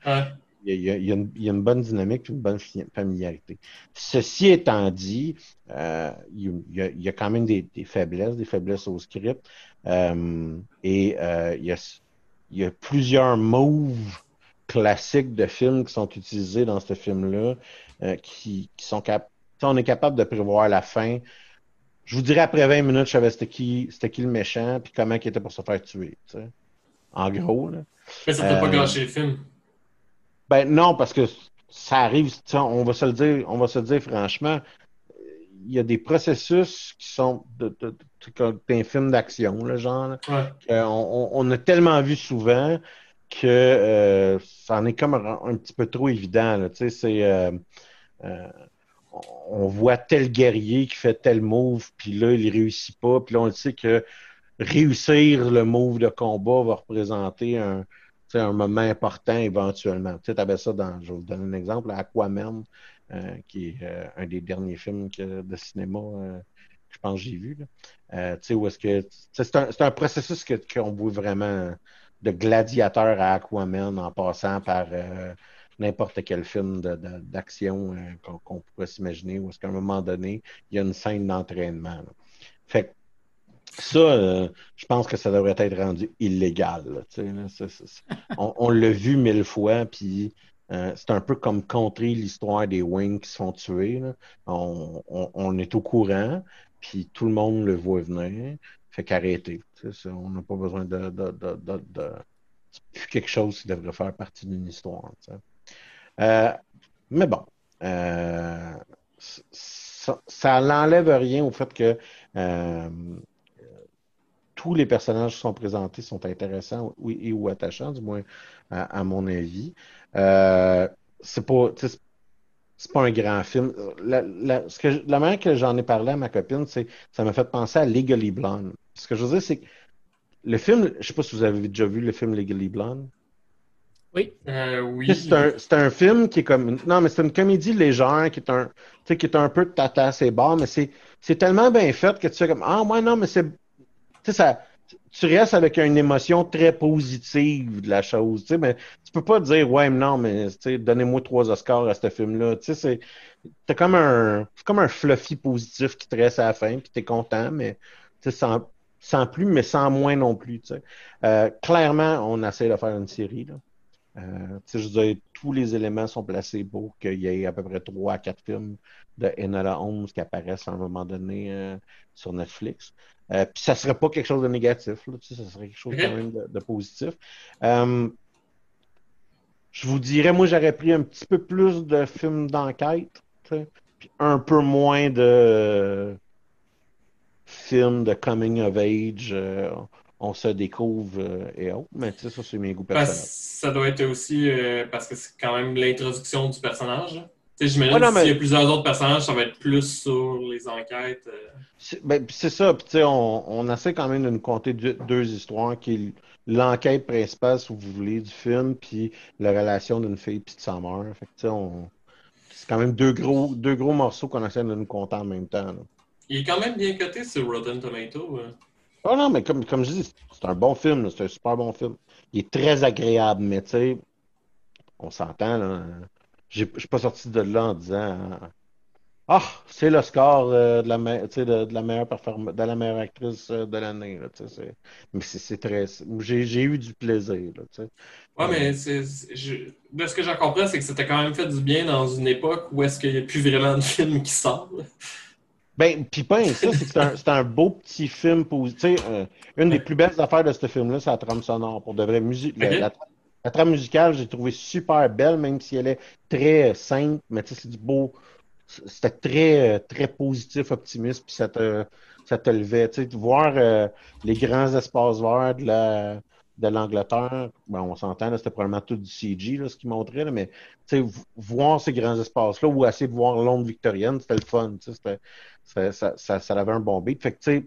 y, a, une, bonne dynamique et une bonne familiarité. Ceci étant dit, euh, il, y a, quand même des, faiblesses, des faiblesses au script. Euh, et euh, il, y a, plusieurs moves classiques de films qui sont utilisés dans ce film-là qui, sont capables. On est capable de prévoir la fin. Je vous dirais après 20 minutes, je savais c'était qui, qui le méchant, puis comment il était pour se faire tuer. En gros. Mais ça ne peut pas gâcher le film. Ben non, parce que ça arrive, on va se le dire, on va se dire franchement, il y a des processus qui sont de, de, film d'action, le genre, qu'on on, a tellement vu souvent que euh, ça en est comme un, petit peu trop évident. Tu sais, c'est euh, euh, on voit tel guerrier qui fait tel move, puis là, il réussit pas, puis là, on le sait que réussir le move de combat va représenter un, un moment important éventuellement. Tu avais ça dans, je vais vous donner un exemple, Aquaman, euh, qui est euh, un des derniers films de cinéma euh, que je pense j'ai vu. où est-ce que c'est un, un, processus qu'on voit vraiment de gladiateur à Aquaman en passant par n'importe quel film d'action qu'on pourrait s'imaginer, où est-ce qu'à un moment donné, il y a une scène d'entraînement. Fait que ça, euh, je pense que ça devrait être rendu illégal. on, l'a vu mille fois, puis euh, c'est un peu comme contrer l'histoire des Wings qui se font tuer. On, est au courant, puis tout le monde le voit venir. Fait qu'arrêter. On n'a pas besoin de, de, C'est quelque chose qui devrait faire partie d'une histoire. Euh, mais bon, ça, ça n'enlève rien au fait que tous les personnages qui sont présentés sont intéressants et ou attachants, du moins à, mon avis. Euh, c'est pas c'est pas un grand film. La, manière que j'en ai parlé à ma copine, c'est ça m'a fait penser à Legally Blonde. Ce que je veux dire, c'est que le film, je sais pas si vous avez déjà vu le film Legally Blonde. Oui. Euh, oui. C'est un, film qui est comme. Non, mais c'est une comédie légère qui est un, qui est un peu de tata ses bas, mais c'est tellement bien fait que tu sais comme Ah, ouais, non, mais c'est tu restes avec une émotion très positive de la chose, tu sais, mais tu peux pas dire, ouais, non, mais, donnez-moi trois Oscars à ce film-là, tu sais, c'est, comme un, comme un fluffy positif qui te reste à la fin, puis t'es content, mais, tu sais, sans, plus, mais sans moins non plus, tu sais. Euh, clairement, on essaie de faire une série, là. Euh, je veux dire, tous les éléments sont placés pour qu'il y ait à peu près trois à quatre films de Enola Holmes qui apparaissent à un moment donné euh, sur Netflix. Euh, puis ça serait pas quelque chose de négatif, là, ça serait quelque chose quand même de, positif. Euh, je vous dirais, moi, j'aurais pris un petit peu plus de films d'enquête, puis un peu moins de films de coming of age. Euh, on se découvre et autres, mais tu sais, ça, c'est mes goûts personnels. Ça doit être aussi parce que c'est quand même l'introduction du personnage. J'imagine que s'il y a plusieurs autres personnages, ça va être plus sur les enquêtes. Euh. C'est ben, ça. Puis, on, on essaie quand même de nous conter deux, histoires qui est l'enquête principale, si vous voulez, du film, puis la relation d'une fille et de sa mère. Fait que, on... C'est quand même deux gros, deux gros morceaux qu'on essaie de nous conter en même temps. Il est quand même bien coté sur Rotten Tomato. Oh non, mais comme, comme je dis, c'est un bon film. C'est un super bon film. Il est très agréable, mais tu sais, on s'entend, là je ne suis pas sorti de là en disant Ah, c'est le score euh, de, la de, la meilleure de la meilleure actrice euh, de l'année. Mais c'est très. J'ai eu du plaisir. Là, ouais, mais de ce que j'en comprends, c'est que c'était quand même fait du bien dans une époque où est-ce qu'il n'y a plus vraiment de films qui sortent. Ben, ça, c'est un, beau petit film. Pour, euh, une des plus belles affaires de ce film-là, c'est la trame sonore. Pour de vrai, musique, la, La trame musicale, j'ai trouvé super belle, même si elle est très simple, mais tu sais, c'est du beau. C'était très, très positif, optimiste, puis ça te, ça te levait. Tu sais, voir euh, les grands espaces verts de la de l'Angleterre, bon, on s'entend, c'était probablement tout du CG, là, ce qu'il montrait, là, mais voir ces grands espaces-là ou essayer de voir l'ombre victorienne, c'était le fun. Ça, ça, ça, ça, avait un bon beat. Fait que,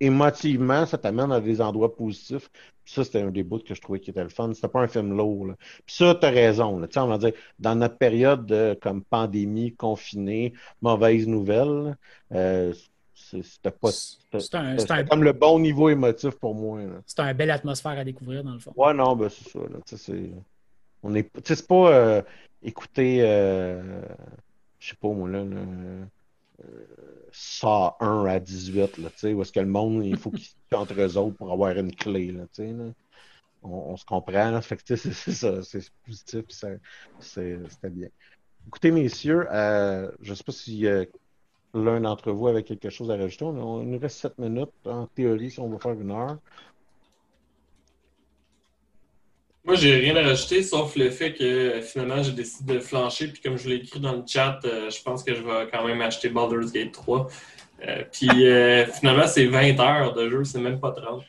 émotivement, ça t'amène à des endroits positifs. Puis ça, c'était un des bouts que je trouvais qui était le fun. C'était pas un film lourd. Là. Puis ça, t'as raison. Là. On va dire, dans notre période de comme pandémie, confinée, mauvaise nouvelle, euh, c'était pas. C'était comme le bon niveau émotif pour moi. C'était une belle atmosphère à découvrir, dans le fond. Ouais, non, ben c'est ça. Là. C'est, on est, c'est pas euh, écouter, euh, je sais pas moi, là, ça 1 à 18, là, où est-ce que le monde, il faut qu'ils entre eux autres pour avoir une clé, là, là. On, se comprend, là, fait que c'est ça, c'est positif, c'était bien. Écoutez, messieurs, euh, je ne sais pas si euh, l'un d'entre vous avait quelque chose à rajouter. On, il nous reste 7 minutes, en théorie, si on va faire une heure. Moi, j'ai rien à rajouter, sauf le fait que finalement, j'ai décidé de flancher. Puis comme je l'ai écrit dans le chat, euh, je pense que je vais quand même acheter Baldur's Gate 3. Euh, puis euh, finalement, c'est 20 heures de jeu, c'est même pas 30.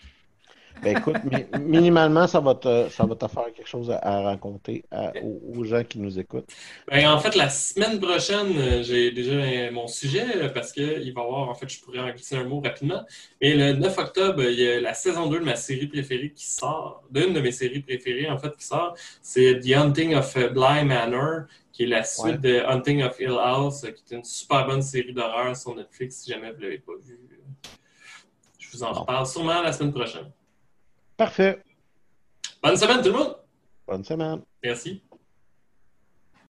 Ben écoute, minimalement, ça va, te, ça va te faire quelque chose à, raconter aux, gens qui nous écoutent. Ben, en fait, la semaine prochaine, j'ai déjà mon sujet parce qu'il va y avoir, en fait, je pourrais en glisser un mot rapidement. Mais le 9 octobre, il y a la saison 2 de ma série préférée qui sort, d'une de mes séries préférées, en fait, qui sort. C'est The Hunting of Bly Manor, qui est la suite de Hunting of Hill House, qui est une super bonne série d'horreur sur Netflix, si jamais vous ne l'avez pas vue. Je vous en reparle sûrement la semaine prochaine. Parfait. Bonne semaine tout le monde. Bonne semaine. Merci.